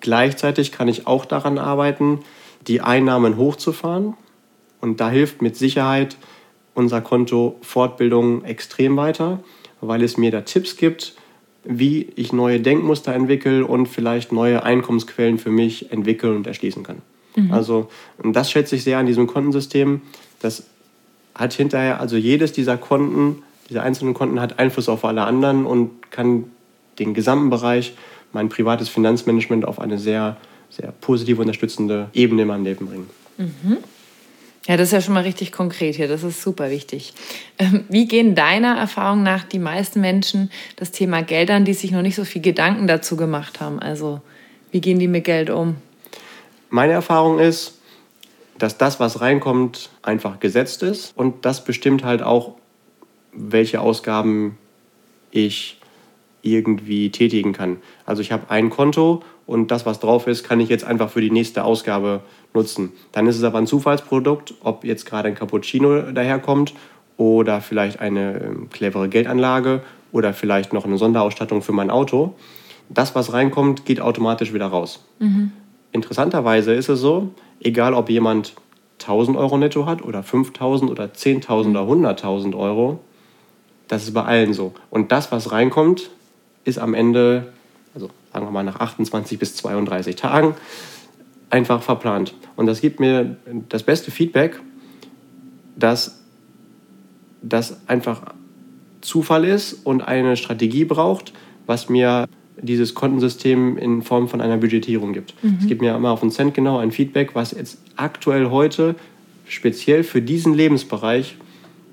Gleichzeitig kann ich auch daran arbeiten, die Einnahmen hochzufahren. Und da hilft mit Sicherheit unser Konto Fortbildung extrem weiter, weil es mir da Tipps gibt, wie ich neue Denkmuster entwickle und vielleicht neue Einkommensquellen für mich entwickeln und erschließen kann. Mhm. Also das schätze ich sehr an diesem Kontensystem. Das hat hinterher, also jedes dieser Konten, diese einzelnen Konten hat Einfluss auf alle anderen und kann den gesamten Bereich mein privates Finanzmanagement auf eine sehr, sehr positive, unterstützende Ebene in meinem Leben bringen. Mhm. Ja, das ist ja schon mal richtig konkret hier. Das ist super wichtig. Ähm, wie gehen deiner Erfahrung nach die meisten Menschen das Thema Geld an, die sich noch nicht so viel Gedanken dazu gemacht haben? Also, wie gehen die mit Geld um? Meine Erfahrung ist, dass das, was reinkommt, einfach gesetzt ist. Und das bestimmt halt auch, welche Ausgaben ich irgendwie tätigen kann. Also ich habe ein Konto und das, was drauf ist, kann ich jetzt einfach für die nächste Ausgabe nutzen. Dann ist es aber ein Zufallsprodukt, ob jetzt gerade ein Cappuccino daherkommt oder vielleicht eine ähm, clevere Geldanlage oder vielleicht noch eine Sonderausstattung für mein Auto. Das, was reinkommt, geht automatisch wieder raus. Mhm. Interessanterweise ist es so, egal ob jemand 1000 Euro netto hat oder 5000 oder 10.000 oder 100.000 Euro, das ist bei allen so. Und das, was reinkommt, ist am Ende, sagen wir mal nach 28 bis 32 Tagen, einfach verplant. Und das gibt mir das beste Feedback, dass das einfach Zufall ist und eine Strategie braucht, was mir dieses Kontensystem in Form von einer Budgetierung gibt. Mhm. Es gibt mir immer auf einen Cent genau ein Feedback, was jetzt aktuell heute speziell für diesen Lebensbereich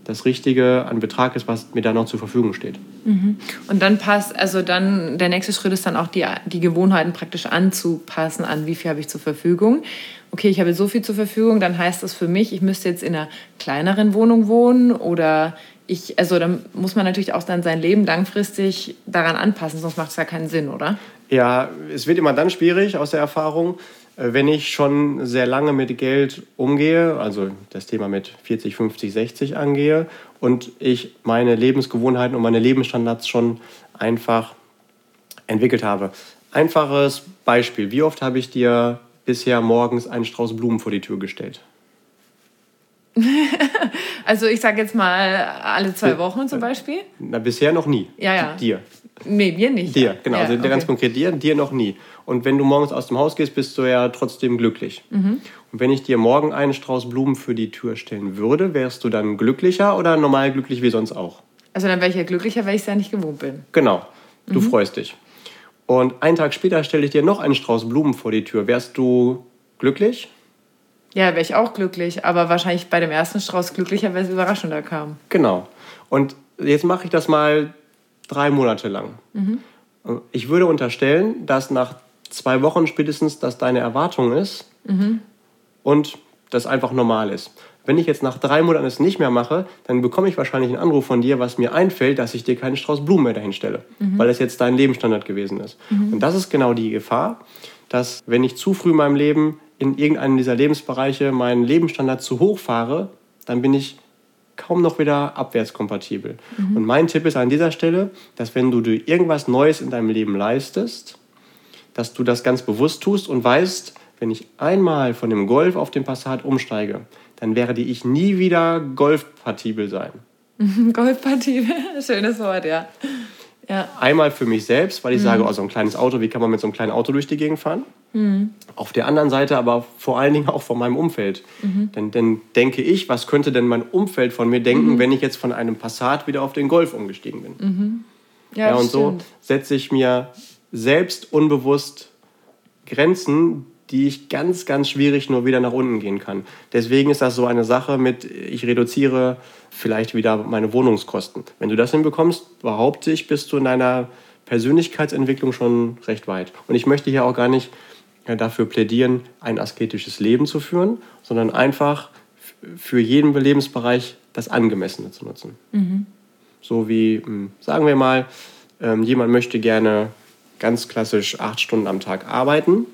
das Richtige an Betrag ist, was mir da noch zur Verfügung steht. Mhm. Und dann passt, also dann der nächste Schritt ist dann auch die, die Gewohnheiten praktisch anzupassen an, wie viel habe ich zur Verfügung. Okay, ich habe so viel zur Verfügung, dann heißt das für mich, ich müsste jetzt in einer kleineren Wohnung wohnen oder ich, also dann muss man natürlich auch dann sein Leben langfristig daran anpassen, sonst macht es ja keinen Sinn, oder? Ja, es wird immer dann schwierig aus der Erfahrung, wenn ich schon sehr lange mit Geld umgehe, also das Thema mit 40, 50, 60 angehe und ich meine Lebensgewohnheiten und meine Lebensstandards schon einfach entwickelt habe. Einfaches Beispiel. Wie oft habe ich dir bisher morgens einen Strauß Blumen vor die Tür gestellt? also ich sage jetzt mal alle zwei Wochen zum Beispiel. Na, bisher noch nie. Ja, ja. Dir. Nee, mir nicht. Dir, genau. Ja, also okay. ganz konkret dir, dir noch nie. Und wenn du morgens aus dem Haus gehst, bist du ja trotzdem glücklich. Mhm. Und wenn ich dir morgen einen Strauß Blumen für die Tür stellen würde, wärst du dann glücklicher oder normal glücklich wie sonst auch? Also dann wäre ich ja glücklicher, weil ich es ja nicht gewohnt bin. Genau. Du mhm. freust dich. Und einen Tag später stelle ich dir noch einen Strauß Blumen vor die Tür. Wärst du glücklich? Ja, wäre ich auch glücklich, aber wahrscheinlich bei dem ersten Strauß glücklicher, weil es überraschender kam. Genau. Und jetzt mache ich das mal drei Monate lang. Mhm. Ich würde unterstellen, dass nach zwei Wochen spätestens das deine Erwartung ist mhm. und das einfach normal ist. Wenn ich jetzt nach drei Monaten es nicht mehr mache, dann bekomme ich wahrscheinlich einen Anruf von dir, was mir einfällt, dass ich dir keinen Strauß Blumen mehr dahin stelle, mhm. weil es jetzt dein Lebensstandard gewesen ist. Mhm. Und das ist genau die Gefahr, dass wenn ich zu früh in meinem Leben in irgendeinem dieser Lebensbereiche meinen Lebensstandard zu hoch fahre, dann bin ich kaum noch wieder abwärtskompatibel. Mhm. Und mein Tipp ist an dieser Stelle, dass wenn du dir irgendwas Neues in deinem Leben leistest, dass du das ganz bewusst tust und weißt, wenn ich einmal von dem Golf auf den Passat umsteige, dann werde ich nie wieder golfpartibel sein. golfpartibel, schönes Wort, ja. ja. Einmal für mich selbst, weil ich mhm. sage, oh, so ein kleines Auto, wie kann man mit so einem kleinen Auto durch die Gegend fahren? Mhm. Auf der anderen Seite aber vor allen Dingen auch von meinem Umfeld. Mhm. Denn, denn denke ich, was könnte denn mein Umfeld von mir denken, mhm. wenn ich jetzt von einem Passat wieder auf den Golf umgestiegen bin? Mhm. Ja, ja, und stimmt. so setze ich mir selbst unbewusst Grenzen, die ich ganz, ganz schwierig nur wieder nach unten gehen kann. Deswegen ist das so eine Sache mit, ich reduziere vielleicht wieder meine Wohnungskosten. Wenn du das hinbekommst, behaupte ich, bist du in deiner Persönlichkeitsentwicklung schon recht weit. Und ich möchte hier auch gar nicht dafür plädieren, ein asketisches Leben zu führen, sondern einfach für jeden Lebensbereich das Angemessene zu nutzen. Mhm. So wie, hm, sagen wir mal, ähm, jemand möchte gerne ganz klassisch acht Stunden am Tag arbeiten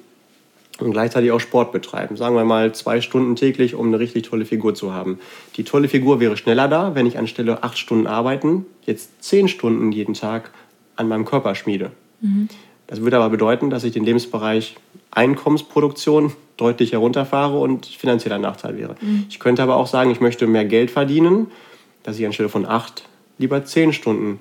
und gleichzeitig auch Sport betreiben. Sagen wir mal zwei Stunden täglich, um eine richtig tolle Figur zu haben. Die tolle Figur wäre schneller da, wenn ich anstelle acht Stunden arbeiten, jetzt zehn Stunden jeden Tag an meinem Körper schmiede. Mhm. Das würde aber bedeuten, dass ich den Lebensbereich Einkommensproduktion deutlich herunterfahre und finanzieller Nachteil wäre. Mhm. Ich könnte aber auch sagen, ich möchte mehr Geld verdienen, dass ich anstelle von acht lieber zehn Stunden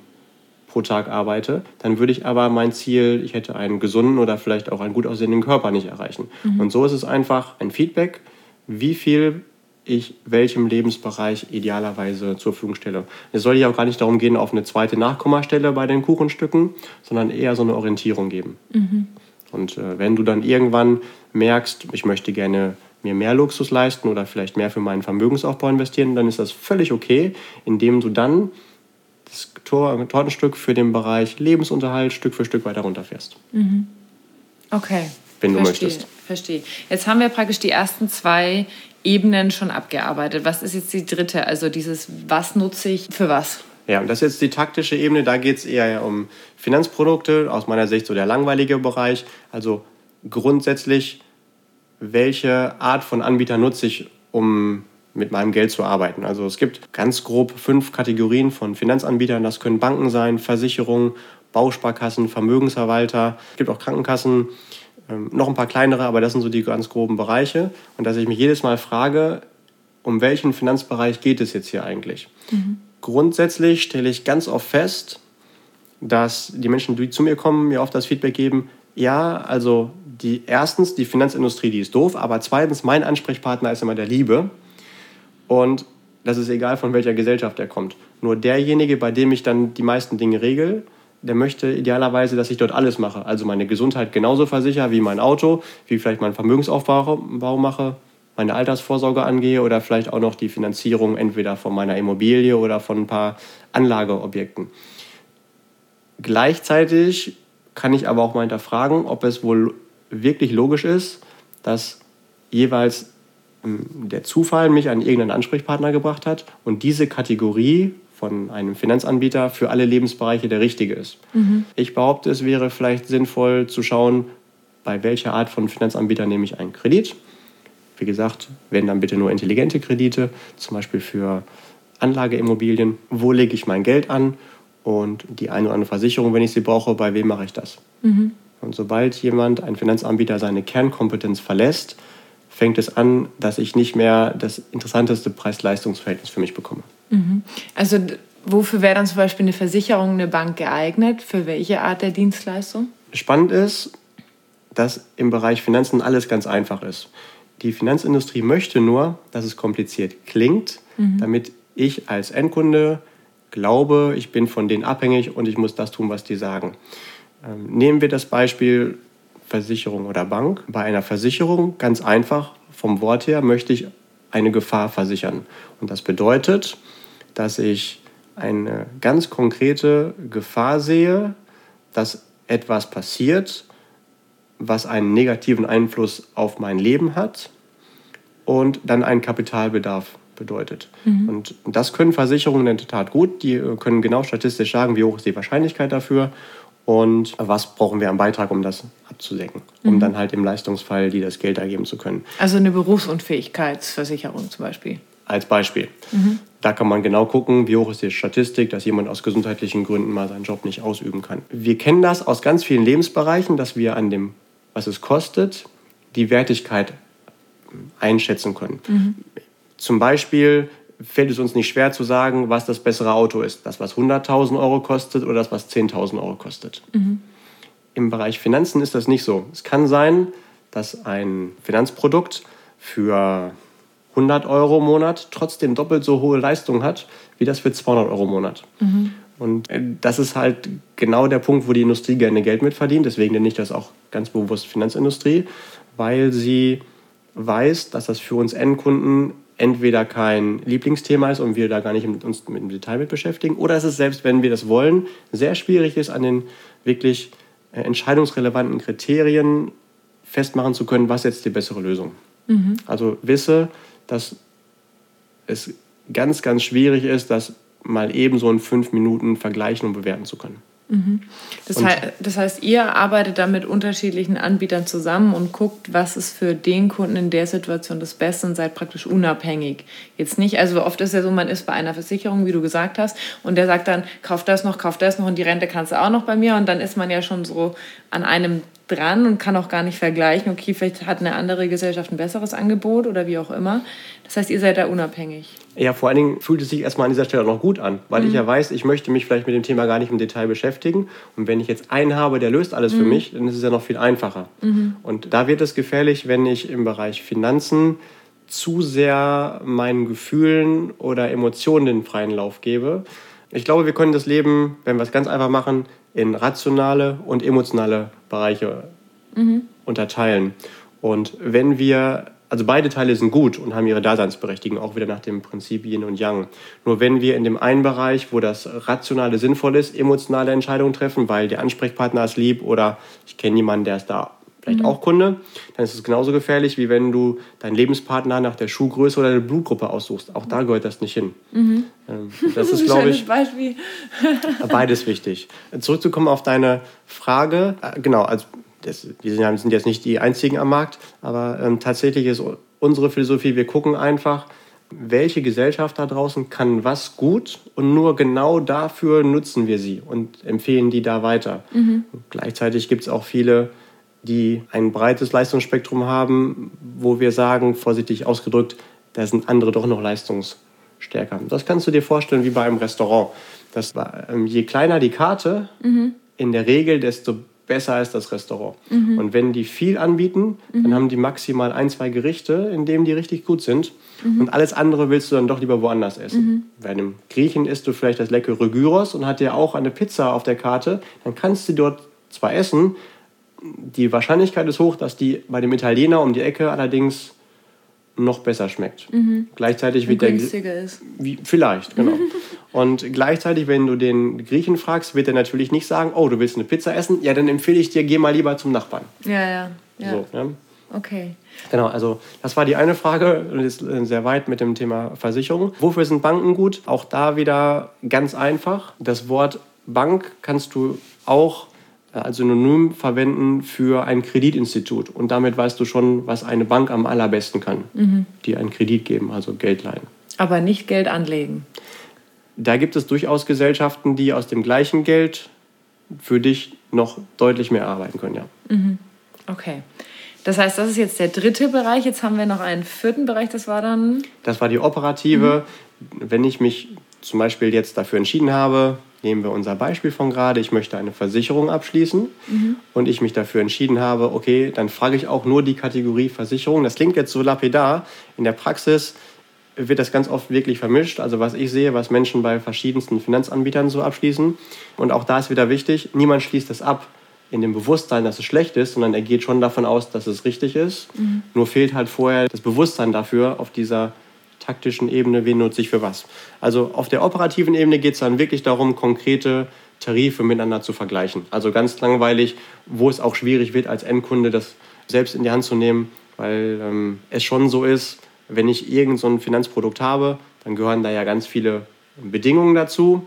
pro Tag arbeite. Dann würde ich aber mein Ziel, ich hätte einen gesunden oder vielleicht auch einen gut aussehenden Körper nicht erreichen. Mhm. Und so ist es einfach ein Feedback, wie viel ich welchem Lebensbereich idealerweise zur Verfügung stelle. Es soll ja auch gar nicht darum gehen, auf eine zweite Nachkommastelle bei den Kuchenstücken, sondern eher so eine Orientierung geben. Mhm. Und äh, wenn du dann irgendwann merkst, ich möchte gerne mir mehr Luxus leisten oder vielleicht mehr für meinen Vermögensaufbau investieren, dann ist das völlig okay, indem du dann das Tor Tortenstück für den Bereich Lebensunterhalt Stück für Stück weiter runterfährst. Mhm. Okay. Wenn du Verstehe. möchtest. Verstehe. Jetzt haben wir praktisch die ersten zwei Ebenen schon abgearbeitet. Was ist jetzt die dritte? Also dieses, was nutze ich für was? Ja, und das ist jetzt die taktische Ebene. Da geht es eher um Finanzprodukte, aus meiner Sicht so der langweilige Bereich. Also grundsätzlich, welche Art von Anbieter nutze ich, um mit meinem Geld zu arbeiten. Also es gibt ganz grob fünf Kategorien von Finanzanbietern. Das können Banken sein, Versicherungen, Bausparkassen, Vermögensverwalter. Es gibt auch Krankenkassen, ähm, noch ein paar kleinere, aber das sind so die ganz groben Bereiche. Und dass ich mich jedes Mal frage, um welchen Finanzbereich geht es jetzt hier eigentlich? Mhm. Grundsätzlich stelle ich ganz oft fest, dass die Menschen, die zu mir kommen, mir oft das Feedback geben, ja, also die erstens, die Finanzindustrie, die ist doof, aber zweitens, mein Ansprechpartner ist immer der Liebe. Und das ist egal, von welcher Gesellschaft er kommt. Nur derjenige, bei dem ich dann die meisten Dinge regel, der möchte idealerweise, dass ich dort alles mache. Also meine Gesundheit genauso versichere wie mein Auto, wie vielleicht meinen Vermögensaufbau mache, meine Altersvorsorge angehe oder vielleicht auch noch die Finanzierung entweder von meiner Immobilie oder von ein paar Anlageobjekten. Gleichzeitig kann ich aber auch mal hinterfragen, ob es wohl wirklich logisch ist, dass jeweils der Zufall mich an irgendeinen Ansprechpartner gebracht hat und diese Kategorie von einem Finanzanbieter für alle Lebensbereiche der richtige ist. Mhm. Ich behaupte, es wäre vielleicht sinnvoll zu schauen, bei welcher Art von Finanzanbieter nehme ich einen Kredit. Wie gesagt, wenn dann bitte nur intelligente Kredite, zum Beispiel für Anlageimmobilien. Wo lege ich mein Geld an? Und die eine oder andere Versicherung, wenn ich sie brauche, bei wem mache ich das? Mhm. Und sobald jemand, ein Finanzanbieter, seine Kernkompetenz verlässt, fängt es an, dass ich nicht mehr das interessanteste Preis-Leistungs-Verhältnis für mich bekomme. Mhm. Also wofür wäre dann zum Beispiel eine Versicherung, eine Bank geeignet? Für welche Art der Dienstleistung? Spannend ist, dass im Bereich Finanzen alles ganz einfach ist. Die Finanzindustrie möchte nur, dass es kompliziert klingt, mhm. damit ich als Endkunde glaube, ich bin von denen abhängig und ich muss das tun, was die sagen. Ähm, nehmen wir das Beispiel Versicherung oder Bank. Bei einer Versicherung, ganz einfach vom Wort her, möchte ich eine Gefahr versichern. Und das bedeutet, dass ich eine ganz konkrete Gefahr sehe, dass etwas passiert, was einen negativen Einfluss auf mein Leben hat und dann einen Kapitalbedarf bedeutet. Mhm. Und das können Versicherungen in der Tat gut. Die können genau statistisch sagen, wie hoch ist die Wahrscheinlichkeit dafür und was brauchen wir am Beitrag, um das abzudecken, um mhm. dann halt im Leistungsfall die das Geld ergeben zu können. Also eine Berufsunfähigkeitsversicherung zum Beispiel. Als Beispiel. Mhm. Da kann man genau gucken, wie hoch ist die Statistik, dass jemand aus gesundheitlichen Gründen mal seinen Job nicht ausüben kann. Wir kennen das aus ganz vielen Lebensbereichen, dass wir an dem, was es kostet, die Wertigkeit einschätzen können. Mhm. Zum Beispiel fällt es uns nicht schwer zu sagen, was das bessere Auto ist. Das, was 100.000 Euro kostet oder das, was 10.000 Euro kostet. Mhm. Im Bereich Finanzen ist das nicht so. Es kann sein, dass ein Finanzprodukt für 100 Euro im Monat trotzdem doppelt so hohe Leistung hat, wie das für 200 Euro im Monat. Mhm. Und äh, das ist halt genau der Punkt, wo die Industrie gerne Geld mitverdient. Deswegen nenne ich das auch ganz bewusst Finanzindustrie, weil sie weiß, dass das für uns Endkunden entweder kein Lieblingsthema ist und wir da gar nicht mit uns mit dem Detail mit beschäftigen, oder dass es selbst, wenn wir das wollen, sehr schwierig ist, an den wirklich äh, entscheidungsrelevanten Kriterien festmachen zu können, was jetzt die bessere Lösung. Mhm. Also wisse, dass es ganz, ganz schwierig ist, das mal eben so in fünf Minuten vergleichen und bewerten zu können. Mhm. Das, he das, heißt, ihr arbeitet da mit unterschiedlichen Anbietern zusammen und guckt, was ist für den Kunden in der Situation das Beste und seid praktisch unabhängig. Jetzt nicht, also oft ist ja so, man ist bei einer Versicherung, wie du gesagt hast, und der sagt dann, kauf das noch, kauf das noch und die Rente kannst du auch noch bei mir und dann ist man ja schon so an einem dran und kann auch gar nicht vergleichen, okay, vielleicht hat eine andere Gesellschaft ein besseres Angebot oder wie auch immer. Das heißt, ihr seid da unabhängig. Ja, vor allen Dingen fühlt es sich erstmal an dieser Stelle auch noch gut an, weil mhm. ich ja weiß, ich möchte mich vielleicht mit dem Thema gar nicht im Detail beschäftigen. Und wenn ich jetzt einen habe, der löst alles mhm. für mich, dann ist es ja noch viel einfacher. Mhm. Und da wird es gefährlich, wenn ich im Bereich Finanzen zu sehr meinen Gefühlen oder Emotionen den freien Lauf gebe. Ich glaube, wir können das Leben, wenn wir es ganz einfach machen, in rationale und emotionale Bereiche mhm. unterteilen. Und wenn wir, also beide Teile sind gut und haben ihre Daseinsberechtigung, auch wieder nach dem Prinzip Yin und Yang. Nur wenn wir in dem einen Bereich, wo das Rationale sinnvoll ist, emotionale Entscheidungen treffen, weil der Ansprechpartner ist lieb oder ich kenne jemanden, der ist da vielleicht mhm. auch Kunde, dann ist es genauso gefährlich, wie wenn du deinen Lebenspartner nach der Schuhgröße oder der Blutgruppe aussuchst. Auch da gehört das nicht hin. Mhm. Ähm, das ist, glaube ich, Beispiel. beides wichtig. Zurückzukommen auf deine Frage, äh, genau, also das, wir sind jetzt nicht die einzigen am Markt, aber ähm, tatsächlich ist unsere Philosophie, wir gucken einfach, welche Gesellschaft da draußen kann was gut und nur genau dafür nutzen wir sie und empfehlen die da weiter. Mhm. Gleichzeitig gibt es auch viele die ein breites Leistungsspektrum haben, wo wir sagen, vorsichtig ausgedrückt, da sind andere doch noch leistungsstärker. Das kannst du dir vorstellen wie bei einem Restaurant. Das war, ähm, je kleiner die Karte, mhm. in der Regel, desto besser ist das Restaurant. Mhm. Und wenn die viel anbieten, mhm. dann haben die maximal ein, zwei Gerichte, in denen die richtig gut sind. Mhm. Und alles andere willst du dann doch lieber woanders essen. Mhm. Bei einem Griechen isst du vielleicht das leckere Gyros und hat ja auch eine Pizza auf der Karte, dann kannst du dort zwar essen, die Wahrscheinlichkeit ist hoch, dass die bei dem Italiener um die Ecke allerdings noch besser schmeckt. Mhm. Gleichzeitig wird der günstiger ist. Wie, vielleicht, genau. und gleichzeitig, wenn du den Griechen fragst, wird er natürlich nicht sagen, oh, du willst eine Pizza essen? Ja, dann empfehle ich dir, geh mal lieber zum Nachbarn. Ja, ja. ja. So, ja? Okay. Genau, also das war die eine Frage und ist sehr weit mit dem Thema Versicherung. Wofür sind Banken gut? Auch da wieder ganz einfach. Das Wort Bank kannst du auch als Synonym verwenden für ein Kreditinstitut. Und damit weißt du schon, was eine Bank am allerbesten kann, mhm. die einen Kredit geben, also Geld leihen. Aber nicht Geld anlegen. Da gibt es durchaus Gesellschaften, die aus dem gleichen Geld für dich noch deutlich mehr arbeiten können, ja. Mhm. Okay. Das heißt, das ist jetzt der dritte Bereich. Jetzt haben wir noch einen vierten Bereich, das war dann. Das war die operative. Mhm. Wenn ich mich zum Beispiel jetzt dafür entschieden habe, nehmen wir unser Beispiel von gerade, ich möchte eine Versicherung abschließen mhm. und ich mich dafür entschieden habe, okay, dann frage ich auch nur die Kategorie Versicherung. Das klingt jetzt so lapidar. In der Praxis wird das ganz oft wirklich vermischt. Also was ich sehe, was Menschen bei verschiedensten Finanzanbietern so abschließen. Und auch da ist wieder wichtig, niemand schließt das ab in dem Bewusstsein, dass es schlecht ist, sondern er geht schon davon aus, dass es richtig ist. Mhm. Nur fehlt halt vorher das Bewusstsein dafür auf dieser taktischen Ebene, wen nutze ich für was. Also auf der operativen Ebene geht es dann wirklich darum, konkrete Tarife miteinander zu vergleichen. Also ganz langweilig, wo es auch schwierig wird, als Endkunde das selbst in die Hand zu nehmen, weil ähm, es schon so ist, wenn ich irgend so ein Finanzprodukt habe, dann gehören da ja ganz viele Bedingungen dazu.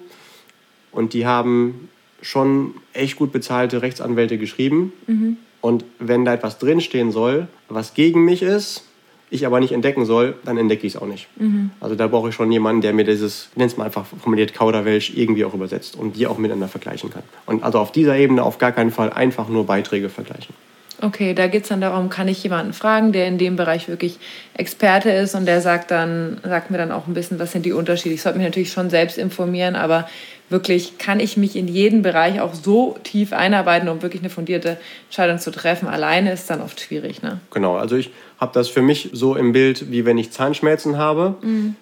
Und die haben schon echt gut bezahlte Rechtsanwälte geschrieben. Mhm. Und wenn da etwas drinstehen soll, was gegen mich ist, ich aber nicht entdecken soll, dann entdecke ich es auch nicht. Mhm. Also da brauche ich schon jemanden, der mir dieses, nennt es mal einfach formuliert, Kauderwelsch irgendwie auch übersetzt und die auch miteinander vergleichen kann. Und also auf dieser Ebene auf gar keinen Fall einfach nur Beiträge vergleichen. Okay, da geht es dann darum, kann ich jemanden fragen, der in dem Bereich wirklich Experte ist und der sagt dann, sagt mir dann auch ein bisschen, was sind die Unterschiede. Ich sollte mich natürlich schon selbst informieren, aber wirklich kann ich mich in jeden Bereich auch so tief einarbeiten, um wirklich eine fundierte Entscheidung zu treffen. Alleine ist dann oft schwierig. Ne? Genau, also ich habe das für mich so im Bild, wie wenn ich Zahnschmerzen habe. Mhm.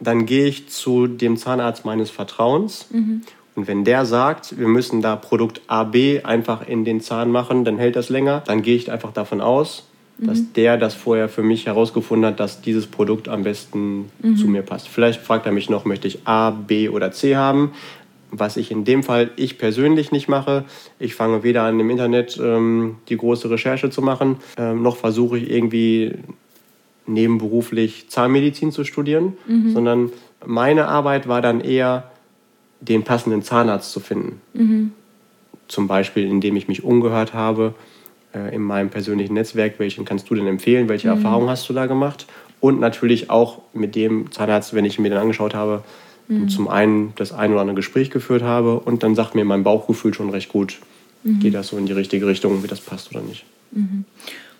Dann gehe ich zu dem Zahnarzt meines Vertrauens. Mhm. Und wenn der sagt, wir müssen da Produkt A, B einfach in den Zahn machen, dann hält das länger. Dann gehe ich einfach davon aus, dass mhm. der das vorher für mich herausgefunden hat, dass dieses Produkt am besten mhm. zu mir passt. Vielleicht fragt er mich noch, möchte ich A, B oder C haben? Was ich in dem Fall ich persönlich nicht mache. Ich fange weder an im Internet ähm, die große Recherche zu machen, ähm, noch versuche ich irgendwie nebenberuflich Zahnmedizin zu studieren, mhm. sondern meine Arbeit war dann eher, den passenden Zahnarzt zu finden. Mhm. Zum Beispiel, indem ich mich umgehört habe äh, in meinem persönlichen Netzwerk, welchen kannst du denn empfehlen, welche mhm. Erfahrungen hast du da gemacht? Und natürlich auch mit dem Zahnarzt, wenn ich mir den angeschaut habe, mhm. zum einen das ein oder andere Gespräch geführt habe und dann sagt mir mein Bauchgefühl schon recht gut, mhm. geht das so in die richtige Richtung, wie das passt oder nicht. Mhm.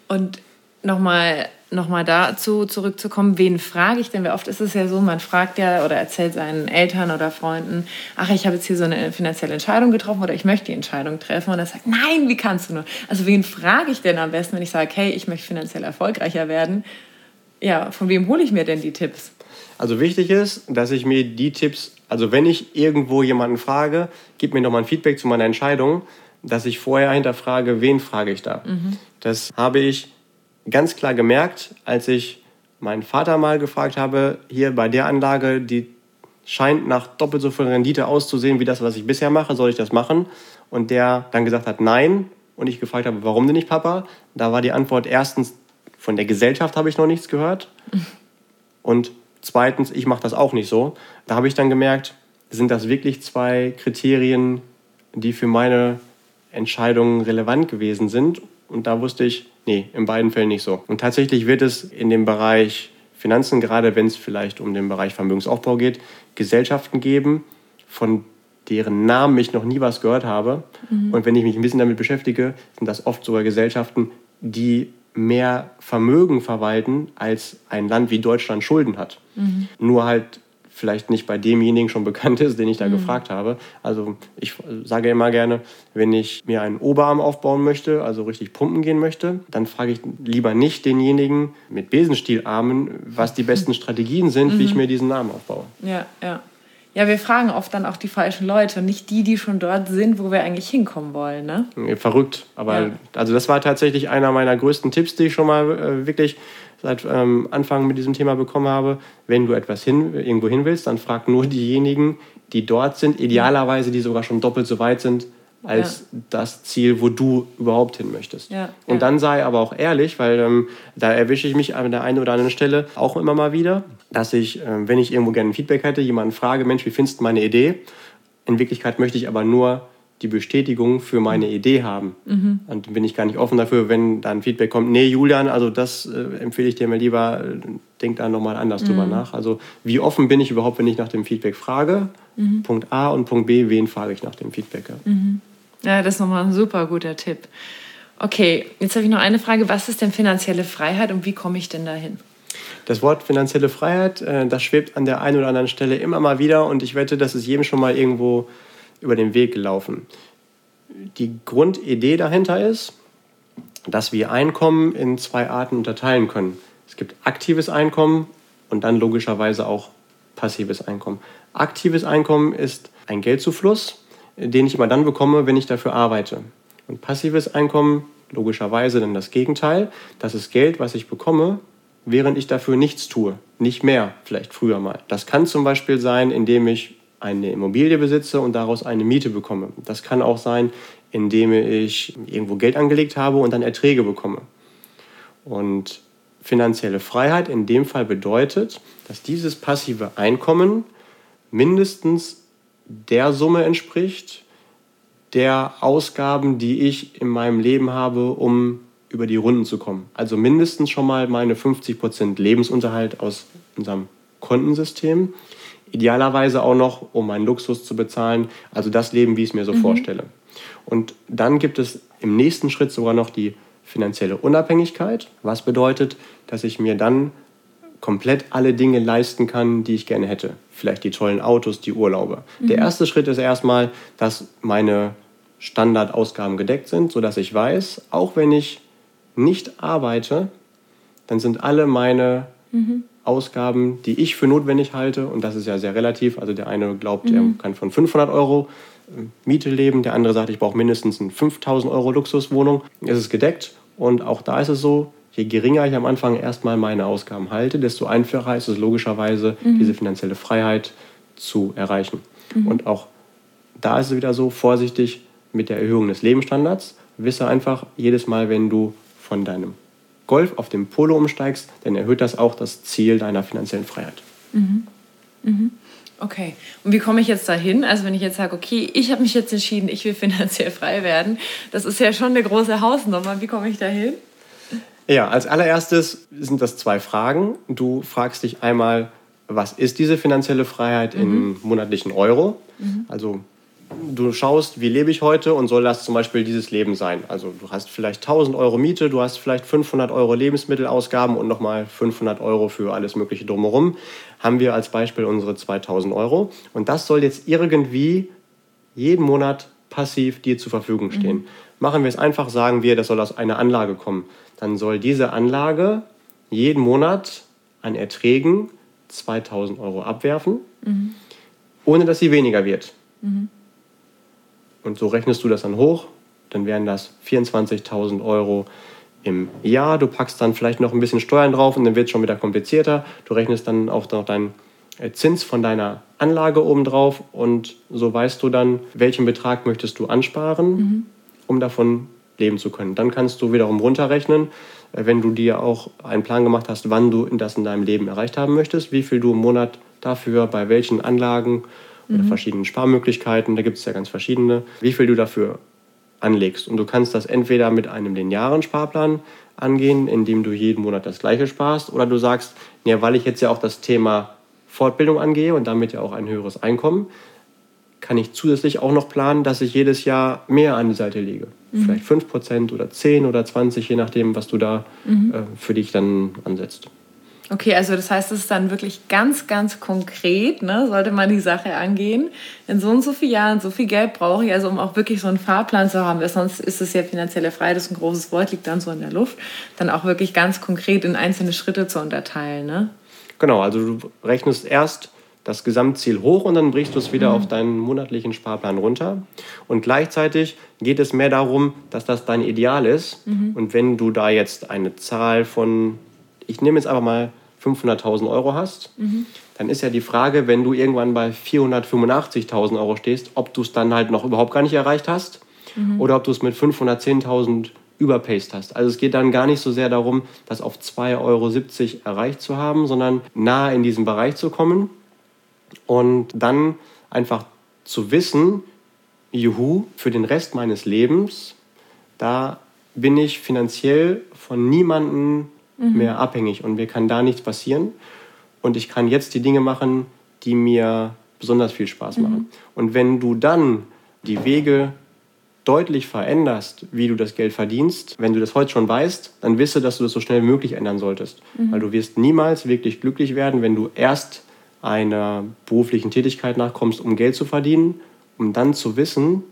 Und nochmal noch mal dazu zurückzukommen, wen frage ich denn? Wie oft ist es ja so, man fragt ja oder erzählt seinen Eltern oder Freunden, ach, ich habe jetzt hier so eine finanzielle Entscheidung getroffen oder ich möchte die Entscheidung treffen. Und er sagt, nein, wie kannst du nur? Also wen frage ich denn am besten, wenn ich sage, hey, ich möchte finanziell erfolgreicher werden? Ja, von wem hole ich mir denn die Tipps? Also wichtig ist, dass ich mir die Tipps, also wenn ich irgendwo jemanden frage, gib mir doch mal ein Feedback zu meiner Entscheidung, dass ich vorher hinterfrage, wen frage ich da. Mhm. Das habe ich ganz klar gemerkt, als ich meinen Vater mal gefragt habe, hier bei der Anlage, die scheint nach doppelt so viel Rendite auszusehen wie das, was ich bisher mache, soll ich das machen? Und der dann gesagt hat, nein. Und ich gefragt habe, warum denn nicht, Papa? Da war die Antwort erstens, von der Gesellschaft habe ich noch nichts gehört. Und Zweitens, ich mache das auch nicht so. Da habe ich dann gemerkt, sind das wirklich zwei Kriterien, die für meine Entscheidungen relevant gewesen sind. Und da wusste ich, nee, in beiden Fällen nicht so. Und tatsächlich wird es in dem Bereich Finanzen, gerade wenn es vielleicht um den Bereich Vermögensaufbau geht, Gesellschaften geben, von deren Namen ich noch nie was gehört habe. Mhm. Und wenn ich mich ein bisschen damit beschäftige, sind das oft sogar Gesellschaften, die mehr Vermögen verwalten, als ein Land wie Deutschland Schulden hat. Mhm. Nur halt vielleicht nicht bei demjenigen schon bekannt ist, den ich da mhm. gefragt habe. Also ich sage immer gerne, wenn ich mir einen Oberarm aufbauen möchte, also richtig pumpen gehen möchte, dann frage ich lieber nicht denjenigen mit Besenstielarmen, was die besten Strategien sind, mhm. wie ich mhm. mir diesen Arm aufbaue. Ja, ja. Ja, wir fragen oft dann auch die falschen Leute und nicht die, die schon dort sind, wo wir eigentlich hinkommen wollen. Ne? Verrückt. Aber ja. also das war tatsächlich einer meiner größten Tipps, die ich schon mal äh, wirklich seit ähm, Anfang mit diesem Thema bekommen habe. Wenn du etwas hin, irgendwo hin willst, dann frag nur diejenigen, die dort sind, idealerweise die sogar schon doppelt so weit sind als ja. das Ziel, wo du überhaupt hin möchtest. Ja, und ja. dann sei aber auch ehrlich, weil ähm, da erwische ich mich an der einen oder anderen Stelle auch immer mal wieder, dass ich, ähm, wenn ich irgendwo gerne ein Feedback hätte, jemanden frage, Mensch, wie findest du meine Idee? In Wirklichkeit möchte ich aber nur die Bestätigung für meine mhm. Idee haben. Mhm. Und bin ich gar nicht offen dafür, wenn dann Feedback kommt, nee, Julian, also das äh, empfehle ich dir mal lieber, äh, denk da nochmal anders mhm. drüber nach. Also wie offen bin ich überhaupt, wenn ich nach dem Feedback frage? Mhm. Punkt A und Punkt B, wen frage ich nach dem Feedback? Mhm. Ja, das ist nochmal ein super guter Tipp. Okay, jetzt habe ich noch eine Frage. Was ist denn finanzielle Freiheit und wie komme ich denn dahin? Das Wort finanzielle Freiheit, äh, das schwebt an der einen oder anderen Stelle immer mal wieder und ich wette, das ist jedem schon mal irgendwo über den Weg gelaufen. Die Grundidee dahinter ist, dass wir Einkommen in zwei Arten unterteilen können. Es gibt aktives Einkommen und dann logischerweise auch passives Einkommen. Aktives Einkommen ist ein Geldzufluss, den ich immer dann bekomme, wenn ich dafür arbeite. Und passives Einkommen, logischerweise dann das Gegenteil. Das ist Geld, was ich bekomme, während ich dafür nichts tue. Nicht mehr, vielleicht früher mal. Das kann zum Beispiel sein, indem ich eine Immobilie besitze und daraus eine Miete bekomme. Das kann auch sein, indem ich irgendwo Geld angelegt habe und dann Erträge bekomme. Und finanzielle Freiheit in dem Fall bedeutet, dass dieses passive Einkommen mindestens der Summe entspricht, der Ausgaben, die ich in meinem Leben habe, um über die Runden zu kommen. Also mindestens schon mal meine 50% Lebensunterhalt aus unserem Kontensystem. Idealerweise auch noch, um meinen Luxus zu bezahlen. Also das Leben, wie ich es mir so mhm. vorstelle. Und dann gibt es im nächsten Schritt sogar noch die finanzielle Unabhängigkeit, was bedeutet, dass ich mir dann komplett alle Dinge leisten kann, die ich gerne hätte. Vielleicht die tollen Autos, die Urlaube. Mhm. Der erste Schritt ist erstmal, dass meine Standardausgaben gedeckt sind, sodass ich weiß, auch wenn ich nicht arbeite, dann sind alle meine mhm. Ausgaben, die ich für notwendig halte, und das ist ja sehr relativ, also der eine glaubt, mhm. er kann von 500 Euro äh, Miete leben, der andere sagt, ich brauche mindestens eine 5000 Euro Luxuswohnung, es ist gedeckt und auch da ist es so, je geringer ich am Anfang erstmal meine Ausgaben halte, desto einfacher ist es logischerweise, mhm. diese finanzielle Freiheit zu erreichen. Mhm. Und auch da ist es wieder so vorsichtig mit der Erhöhung des Lebensstandards. Wisse einfach, jedes Mal, wenn du von deinem Golf auf dem Polo umsteigst, dann erhöht das auch das Ziel deiner finanziellen Freiheit. Mhm. Mhm. Okay, und wie komme ich jetzt dahin? Also wenn ich jetzt sage, okay, ich habe mich jetzt entschieden, ich will finanziell frei werden, das ist ja schon eine große Hausnummer. Wie komme ich dahin? Ja, als allererstes sind das zwei Fragen. Du fragst dich einmal, was ist diese finanzielle Freiheit mhm. in monatlichen Euro? Mhm. Also du schaust, wie lebe ich heute und soll das zum Beispiel dieses Leben sein? Also du hast vielleicht 1000 Euro Miete, du hast vielleicht 500 Euro Lebensmittelausgaben und nochmal 500 Euro für alles Mögliche drumherum. Haben wir als Beispiel unsere 2000 Euro. Und das soll jetzt irgendwie jeden Monat passiv dir zur Verfügung stehen. Mhm. Machen wir es einfach, sagen wir, das soll aus einer Anlage kommen dann soll diese Anlage jeden Monat an Erträgen 2000 Euro abwerfen, mhm. ohne dass sie weniger wird. Mhm. Und so rechnest du das dann hoch, dann wären das 24.000 Euro im Jahr. Du packst dann vielleicht noch ein bisschen Steuern drauf und dann wird es schon wieder komplizierter. Du rechnest dann auch noch deinen äh, Zins von deiner Anlage obendrauf und so weißt du dann, welchen Betrag möchtest du ansparen, mhm. um davon leben zu können. Dann kannst du wiederum runterrechnen, äh, wenn du dir auch einen Plan gemacht hast, wann du das in deinem Leben erreicht haben möchtest, wie viel du im Monat dafür bei welchen Anlagen oder mhm. verschiedenen Sparmöglichkeiten, da gibt es ja ganz verschiedene, wie viel du dafür anlegst. Und du kannst das entweder mit einem linearen Sparplan angehen, indem du jeden Monat das gleiche sparst, oder du sagst, ja, weil ich jetzt ja auch das Thema Fortbildung angehe und damit ja auch ein höheres Einkommen, kann ich zusätzlich auch noch planen, dass ich jedes Jahr mehr an die Seite lege. Mhm. Vielleicht 5% oder 10 oder 20, je nachdem, was du da mhm. äh, für dich dann ansetzt. Okay, also das heißt, es ist dann wirklich ganz, ganz konkret, ne, sollte man die Sache angehen. In so und so vielen Jahren, so viel Geld brauche ich, also um auch wirklich so einen Fahrplan zu haben, weil sonst ist es ja finanzielle Freiheit, das ist ein großes Wort, liegt dann so in der Luft, dann auch wirklich ganz konkret in einzelne Schritte zu unterteilen. Ne? Genau, also du rechnest erst das Gesamtziel hoch und dann brichst du es wieder mhm. auf deinen monatlichen Sparplan runter. Und gleichzeitig geht es mehr darum, dass das dein Ideal ist. Mhm. Und wenn du da jetzt eine Zahl von, ich nehme jetzt einfach mal 500.000 Euro hast, mhm. dann ist ja die Frage, wenn du irgendwann bei 485.000 Euro stehst, ob du es dann halt noch überhaupt gar nicht erreicht hast mhm. oder ob du es mit 510.000 überpaced hast. Also es geht dann gar nicht so sehr darum, das auf 2,70 Euro erreicht zu haben, sondern nahe in diesen Bereich zu kommen und dann einfach zu wissen, juhu, für den Rest meines Lebens, da bin ich finanziell von niemandem mhm. mehr abhängig und mir kann da nichts passieren. Und ich kann jetzt die Dinge machen, die mir besonders viel Spaß machen. Mhm. Und wenn du dann die Wege deutlich veränderst, wie du das Geld verdienst, wenn du das heute schon weißt, dann wisse, dass du das so schnell wie möglich ändern solltest. Mhm. Weil du wirst niemals wirklich glücklich werden, wenn du erst einer beruflichen Tätigkeit nachkommst, um Geld zu verdienen, um dann zu wissen,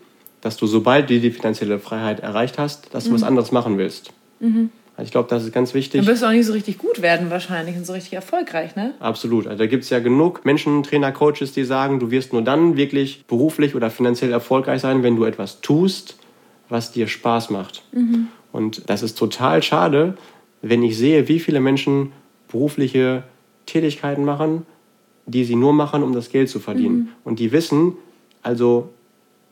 dass du, sobald du die finanzielle Freiheit erreicht hast, dass du mhm. was anderes machen willst. Mhm. Also ich glaube, das ist ganz wichtig. Dann wirst du auch nicht so richtig gut werden wahrscheinlich und so richtig erfolgreich, ne? Absolut. Also da gibt es ja genug Menschen, Trainer, Coaches, die sagen, du wirst nur dann wirklich beruflich oder finanziell erfolgreich sein, wenn du etwas tust, was dir Spaß macht. Mhm. Und das ist total schade, wenn ich sehe, wie viele Menschen berufliche Tätigkeiten machen, die sie nur machen, um das Geld zu verdienen. Mhm. Und die wissen, also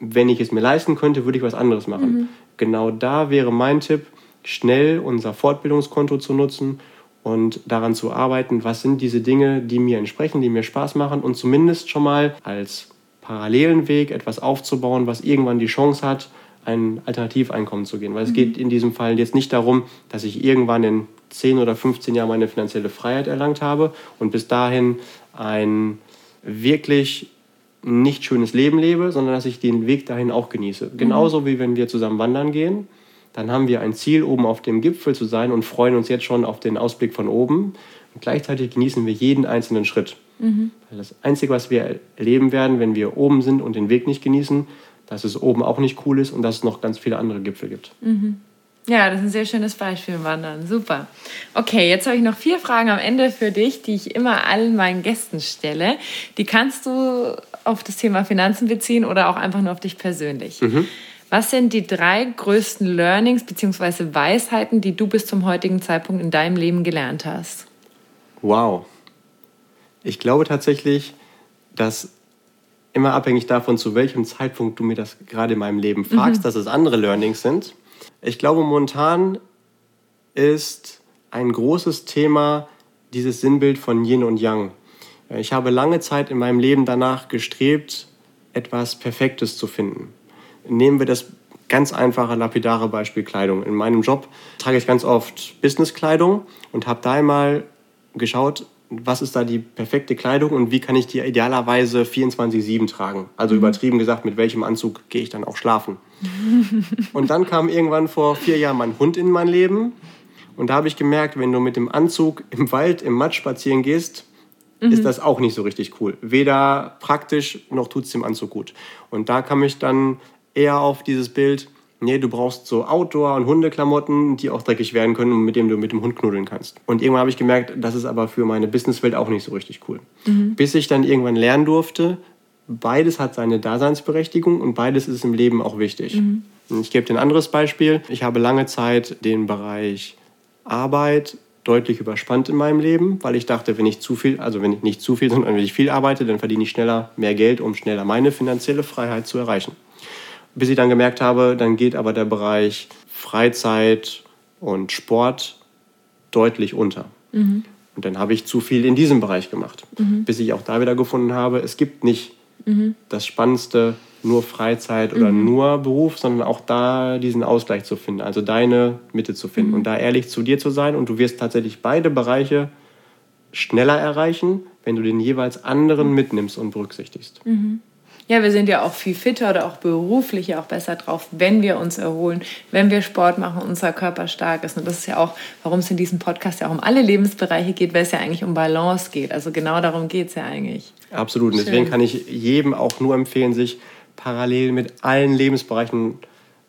wenn ich es mir leisten könnte, würde ich was anderes machen. Mhm. Genau da wäre mein Tipp, schnell unser Fortbildungskonto zu nutzen und daran zu arbeiten, was sind diese Dinge, die mir entsprechen, die mir Spaß machen und zumindest schon mal als parallelen Weg etwas aufzubauen, was irgendwann die Chance hat, ein Alternativeinkommen zu gehen. Weil es mhm. geht in diesem Fall jetzt nicht darum, dass ich irgendwann in 10 oder 15 Jahren meine finanzielle Freiheit erlangt habe und bis dahin ein wirklich nicht schönes Leben lebe, sondern dass ich den Weg dahin auch genieße. Genauso wie wenn wir zusammen wandern gehen dann haben wir ein Ziel, oben auf dem Gipfel zu sein und freuen uns jetzt schon auf den Ausblick von oben. Und gleichzeitig genießen wir jeden einzelnen Schritt. Mhm. Das Einzige, was wir erleben werden, wenn wir oben sind und den Weg nicht genießen, dass es oben auch nicht cool ist und dass es noch ganz viele andere Gipfel gibt. Mhm. Ja, das ist ein sehr schönes Beispiel im Wandern. Super. Okay, jetzt habe ich noch vier Fragen am Ende für dich, die ich immer allen meinen Gästen stelle. Die kannst du auf das Thema Finanzen beziehen oder auch einfach nur auf dich persönlich. Mhm. Was sind die drei größten Learnings bzw. Weisheiten, die du bis zum heutigen Zeitpunkt in deinem Leben gelernt hast? Wow. Ich glaube tatsächlich, dass immer abhängig davon, zu welchem Zeitpunkt du mir das gerade in meinem Leben fragst, mhm. dass es andere Learnings sind. Ich glaube, momentan ist ein großes Thema dieses Sinnbild von Yin und Yang. Ich habe lange Zeit in meinem Leben danach gestrebt, etwas Perfektes zu finden. Nehmen wir das ganz einfache, lapidare Beispiel Kleidung. In meinem Job trage ich ganz oft Businesskleidung und habe da einmal geschaut, was ist da die perfekte Kleidung und wie kann ich die idealerweise 24-7 tragen. Also mhm. übertrieben gesagt, mit welchem Anzug gehe ich dann auch schlafen. und dann kam irgendwann vor vier Jahren mein Hund in mein Leben und da habe ich gemerkt, wenn du mit dem Anzug im Wald, im Matsch spazieren gehst, mhm. ist das auch nicht so richtig cool. Weder praktisch noch tut es dem Anzug gut. Und da kam ich dann eher auf dieses Bild, nee, du brauchst so Outdoor- und Hundeklamotten, die auch dreckig werden können und mit denen du mit dem Hund knuddeln kannst. Und irgendwann habe ich gemerkt, das ist aber für meine Businesswelt auch nicht so richtig cool. Mhm. Bis ich dann irgendwann lernen durfte, beides hat seine Daseinsberechtigung und beides ist im Leben auch wichtig. Mhm. Ich gebe dir ein anderes Beispiel. Ich habe lange Zeit den Bereich Arbeit deutlich überspannt in meinem Leben, weil ich dachte, wenn ich zu viel, also wenn ich nicht zu viel, sondern wenn ich viel arbeite, dann verdiene ich schneller mehr Geld, um schneller meine finanzielle Freiheit zu erreichen bis ich dann gemerkt habe, dann geht aber der Bereich Freizeit und Sport deutlich unter. Mhm. Und dann habe ich zu viel in diesem Bereich gemacht, mhm. bis ich auch da wieder gefunden habe, es gibt nicht mhm. das Spannendste, nur Freizeit oder mhm. nur Beruf, sondern auch da diesen Ausgleich zu finden, also deine Mitte zu finden mhm. und da ehrlich zu dir zu sein. Und du wirst tatsächlich beide Bereiche schneller erreichen, wenn du den jeweils anderen mitnimmst und berücksichtigst. Ja, wir sind ja auch viel fitter oder auch beruflich ja auch besser drauf, wenn wir uns erholen, wenn wir Sport machen, unser Körper stark ist. Und das ist ja auch, warum es in diesem Podcast ja auch um alle Lebensbereiche geht, weil es ja eigentlich um Balance geht. Also genau darum geht es ja eigentlich. Absolut. Und deswegen kann ich jedem auch nur empfehlen, sich parallel mit allen Lebensbereichen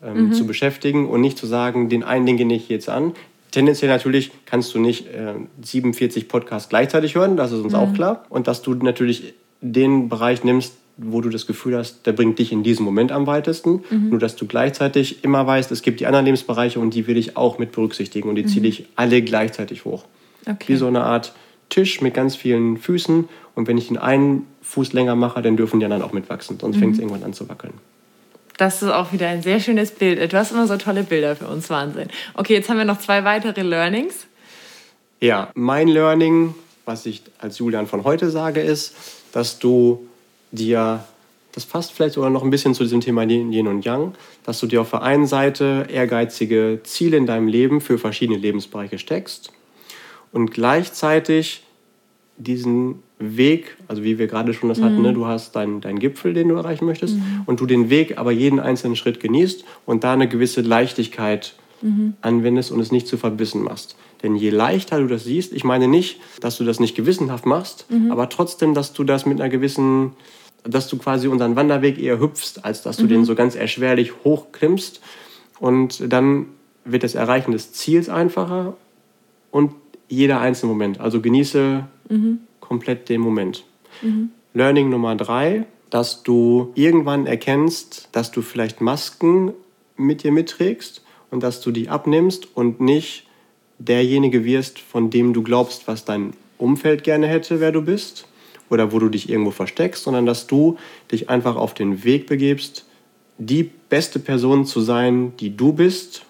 ähm, mhm. zu beschäftigen und nicht zu sagen, den einen den gehe ich jetzt an. Tendenziell natürlich kannst du nicht äh, 47 Podcasts gleichzeitig hören, das ist uns mhm. auch klar. Und dass du natürlich den Bereich nimmst, wo du das Gefühl hast, der bringt dich in diesem Moment am weitesten. Mhm. Nur dass du gleichzeitig immer weißt, es gibt die anderen Lebensbereiche und die will ich auch mit berücksichtigen und die mhm. ziehe ich alle gleichzeitig hoch. Okay. Wie so eine Art Tisch mit ganz vielen Füßen und wenn ich den einen Fuß länger mache, dann dürfen die anderen auch mitwachsen, sonst mhm. fängt es irgendwann an zu wackeln. Das ist auch wieder ein sehr schönes Bild. Du hast immer so tolle Bilder für uns, Wahnsinn. Okay, jetzt haben wir noch zwei weitere Learnings. Ja, mein Learning, was ich als Julian von heute sage, ist, dass du dir, das passt vielleicht sogar noch ein bisschen zu diesem Thema Yin und Yang, dass du dir auf der einen Seite ehrgeizige Ziele in deinem Leben für verschiedene Lebensbereiche steckst und gleichzeitig diesen Weg, also wie wir gerade schon das hatten, ne, du hast deinen dein Gipfel, den du erreichen möchtest, und du den Weg, aber jeden einzelnen Schritt genießt und da eine gewisse Leichtigkeit anwendest und es nicht zu verbissen machst. Denn je leichter du das siehst, ich meine nicht, dass du das nicht gewissenhaft machst, aber trotzdem, dass du das mit einer gewissen, dass du quasi unseren Wanderweg eher hüpfst, als dass du den so ganz erschwerlich hochklimmst. Und dann wird das Erreichen des Ziels einfacher und jeder einzelne Moment. Also genieße komplett den Moment. Learning Nummer drei, dass du irgendwann erkennst, dass du vielleicht Masken mit dir mitträgst und dass du die abnimmst und nicht derjenige wirst, von dem du glaubst, was dein Umfeld gerne hätte, wer du bist oder wo du dich irgendwo versteckst, sondern dass du dich einfach auf den Weg begibst, die beste Person zu sein, die du bist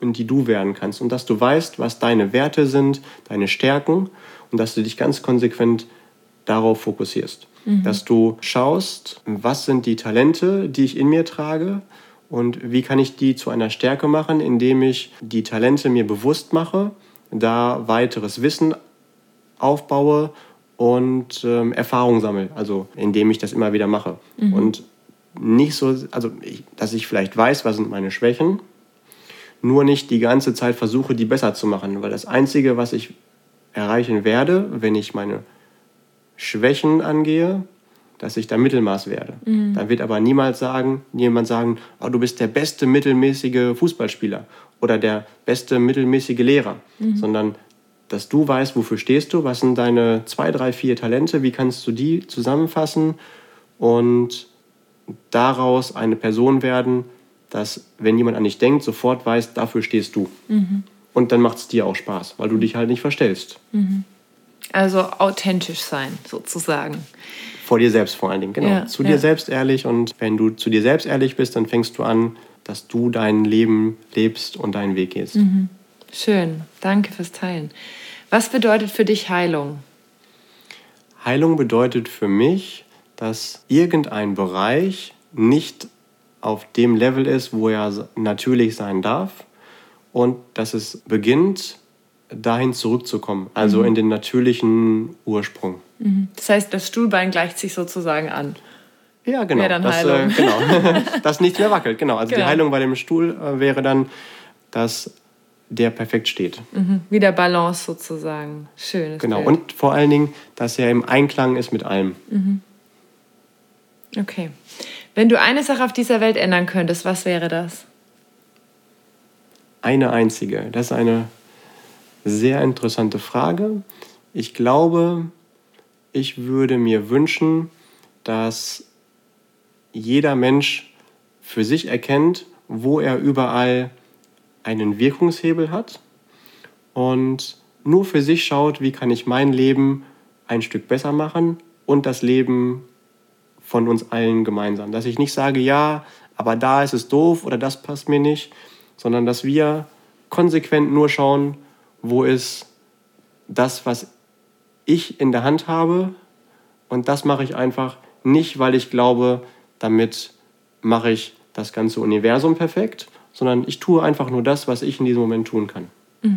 und die du werden kannst und dass du weißt, was deine Werte sind, deine Stärken und dass du dich ganz konsequent darauf fokussierst. Dass du schaust, was sind die Talente, die ich in mir trage und wie kann ich die zu einer Stärke machen, indem ich die Talente mir bewusst mache, da weiteres Wissen aufbaue und ähm, Erfahrung sammle, also indem ich das immer wieder mache. Und nicht so, also ich, dass ich vielleicht weiß, was sind meine Schwächen, nur nicht die ganze Zeit versuche, die besser zu machen, weil das Einzige, was ich erreichen werde, wenn ich meine Schwächen angehe, dass ich da Mittelmaß werde. Dann wird aber niemals sagen, niemand sagen, oh, du bist der beste mittelmäßige Fußballspieler oder der beste mittelmäßige Lehrer, sondern dass du weißt, wofür stehst du, was sind deine zwei, drei, vier Talente, wie kannst du die zusammenfassen und daraus eine Person werden, dass, wenn jemand an dich denkt, sofort weiß, dafür stehst du. Und dann macht es dir auch Spaß, weil du dich halt nicht verstellst. Also authentisch sein, sozusagen. Vor dir selbst vor allen Dingen, genau. Ja, zu ja. dir selbst ehrlich und wenn du zu dir selbst ehrlich bist, dann fängst du an, dass du dein Leben lebst und deinen Weg gehst. Schön, danke fürs Teilen. Was bedeutet für dich Heilung? Heilung bedeutet für mich, dass irgendein Bereich nicht auf dem Level ist, wo er natürlich sein darf und dass es beginnt, dahin zurückzukommen, also in den natürlichen Ursprung. Das heißt, das Stuhlbein gleicht sich sozusagen an. Ja, genau. Dann dass, Heilung. Äh, genau. dass nichts mehr wackelt. Genau. Also Genau. die Heilung bei dem Stuhl äh, wäre dann, dass der perfekt steht. Wieder Balance sozusagen. Schönes Genau. Bild. Und vor allen Dingen, dass er im Einklang ist mit allem. Okay. Wenn du eine Sache auf dieser Welt ändern könntest, was wäre das? Eine einzige. Das ist eine sehr interessante Frage. Ich glaube, ich würde mir wünschen, dass jeder Mensch für sich erkennt, wo er überall einen Wirkungshebel hat und nur für sich schaut, wie kann ich mein Leben ein Stück besser machen und das Leben von uns allen gemeinsam. Dass ich nicht sage, ja, aber da ist es doof oder das passt mir nicht, sondern dass wir konsequent nur schauen, wo ist das, was ich in der Hand habe und das mache ich einfach nicht, weil ich glaube, damit mache ich das ganze Universum perfekt, sondern ich tue einfach nur das, was ich in diesem Moment tun kann.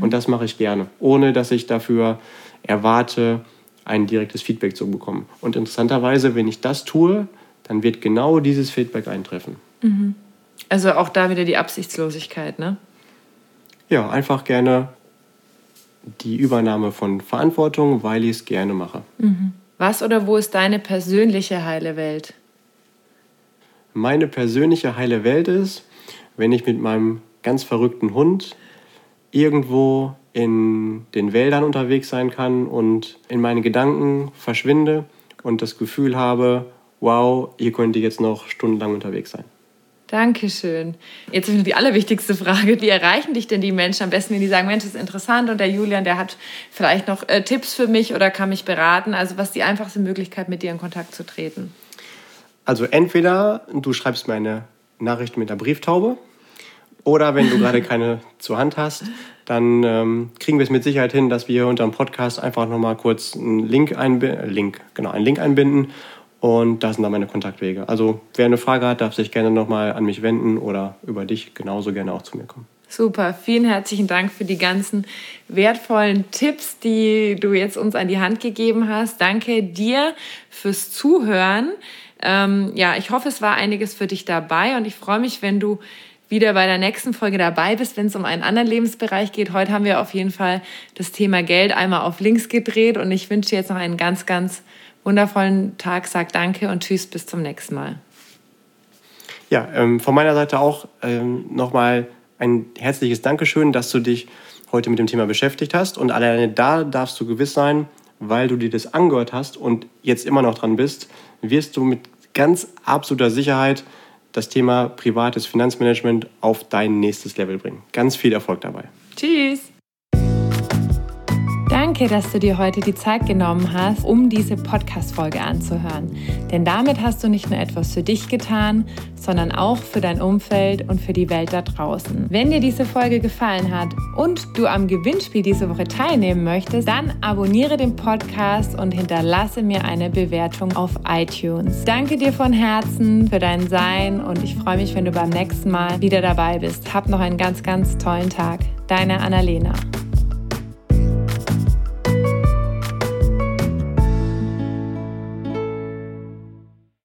Und das mache ich gerne, ohne dass ich dafür erwarte, ein direktes Feedback zu bekommen. Und interessanterweise, wenn ich das tue, dann wird genau dieses Feedback eintreffen. Also auch da wieder die Absichtslosigkeit, ne? Ja, einfach gerne die Übernahme von Verantwortung, weil ich es gerne mache. Was oder wo ist deine persönliche heile Welt? Meine persönliche heile Welt ist, wenn ich mit meinem ganz verrückten Hund irgendwo in den Wäldern unterwegs sein kann und in meine Gedanken verschwinde und das Gefühl habe, wow, hier könnte ich jetzt noch stundenlang unterwegs sein. Dankeschön. Jetzt ist die allerwichtigste Frage. Wie erreichen dich denn die Menschen am besten, wenn die sagen, Mensch, das ist interessant und der Julian, der hat vielleicht noch äh, Tipps für mich oder kann mich beraten? Also was ist die einfachste Möglichkeit, mit dir in Kontakt zu treten? Also entweder du schreibst mir eine Nachricht mit einer Brieftaube oder wenn du gerade keine zur Hand hast, dann ähm, kriegen wir es mit Sicherheit hin, dass wir unter dem Podcast einfach nochmal kurz einen Link, einbi Link, genau, einen Link einbinden und da sind dann meine Kontaktwege. Also wer eine Frage hat, darf sich gerne nochmal an mich wenden oder über dich genauso gerne auch zu mir kommen. Super, vielen herzlichen Dank für die ganzen wertvollen Tipps, die du jetzt uns an die Hand gegeben hast. Danke dir fürs Zuhören. Ähm, ja, ich hoffe, es war einiges für dich dabei und ich freue mich, wenn du wieder bei der nächsten Folge dabei bist, wenn es um einen anderen Lebensbereich geht. Heute haben wir auf jeden Fall das Thema Geld einmal auf links gedreht und ich wünsche dir jetzt noch einen ganz, ganz wundervollen Tag. Sag danke und tschüss, bis zum nächsten Mal. Ja, ähm, von meiner Seite auch ähm, nochmal ein herzliches Dankeschön, dass du dich heute mit dem Thema beschäftigt hast. Und alleine da darfst du gewiss sein, weil du dir das angehört hast und jetzt immer noch dran bist, wirst du mit ganz absoluter Sicherheit das Thema privates Finanzmanagement auf dein nächstes Level bringen. Ganz viel Erfolg dabei. Tschüss. Danke, dass du dir heute die Zeit genommen hast, um diese Podcast-Folge anzuhören. Denn damit hast du nicht nur etwas für dich getan, sondern auch für dein Umfeld und für die Welt da draußen. Wenn dir diese Folge gefallen hat und du am Gewinnspiel diese Woche teilnehmen möchtest, dann abonniere den Podcast und hinterlasse mir eine Bewertung auf iTunes. Danke dir von Herzen für dein Sein und ich freue mich, wenn du beim nächsten Mal wieder dabei bist. Hab noch einen ganz, ganz tollen Tag. Deine Annalena.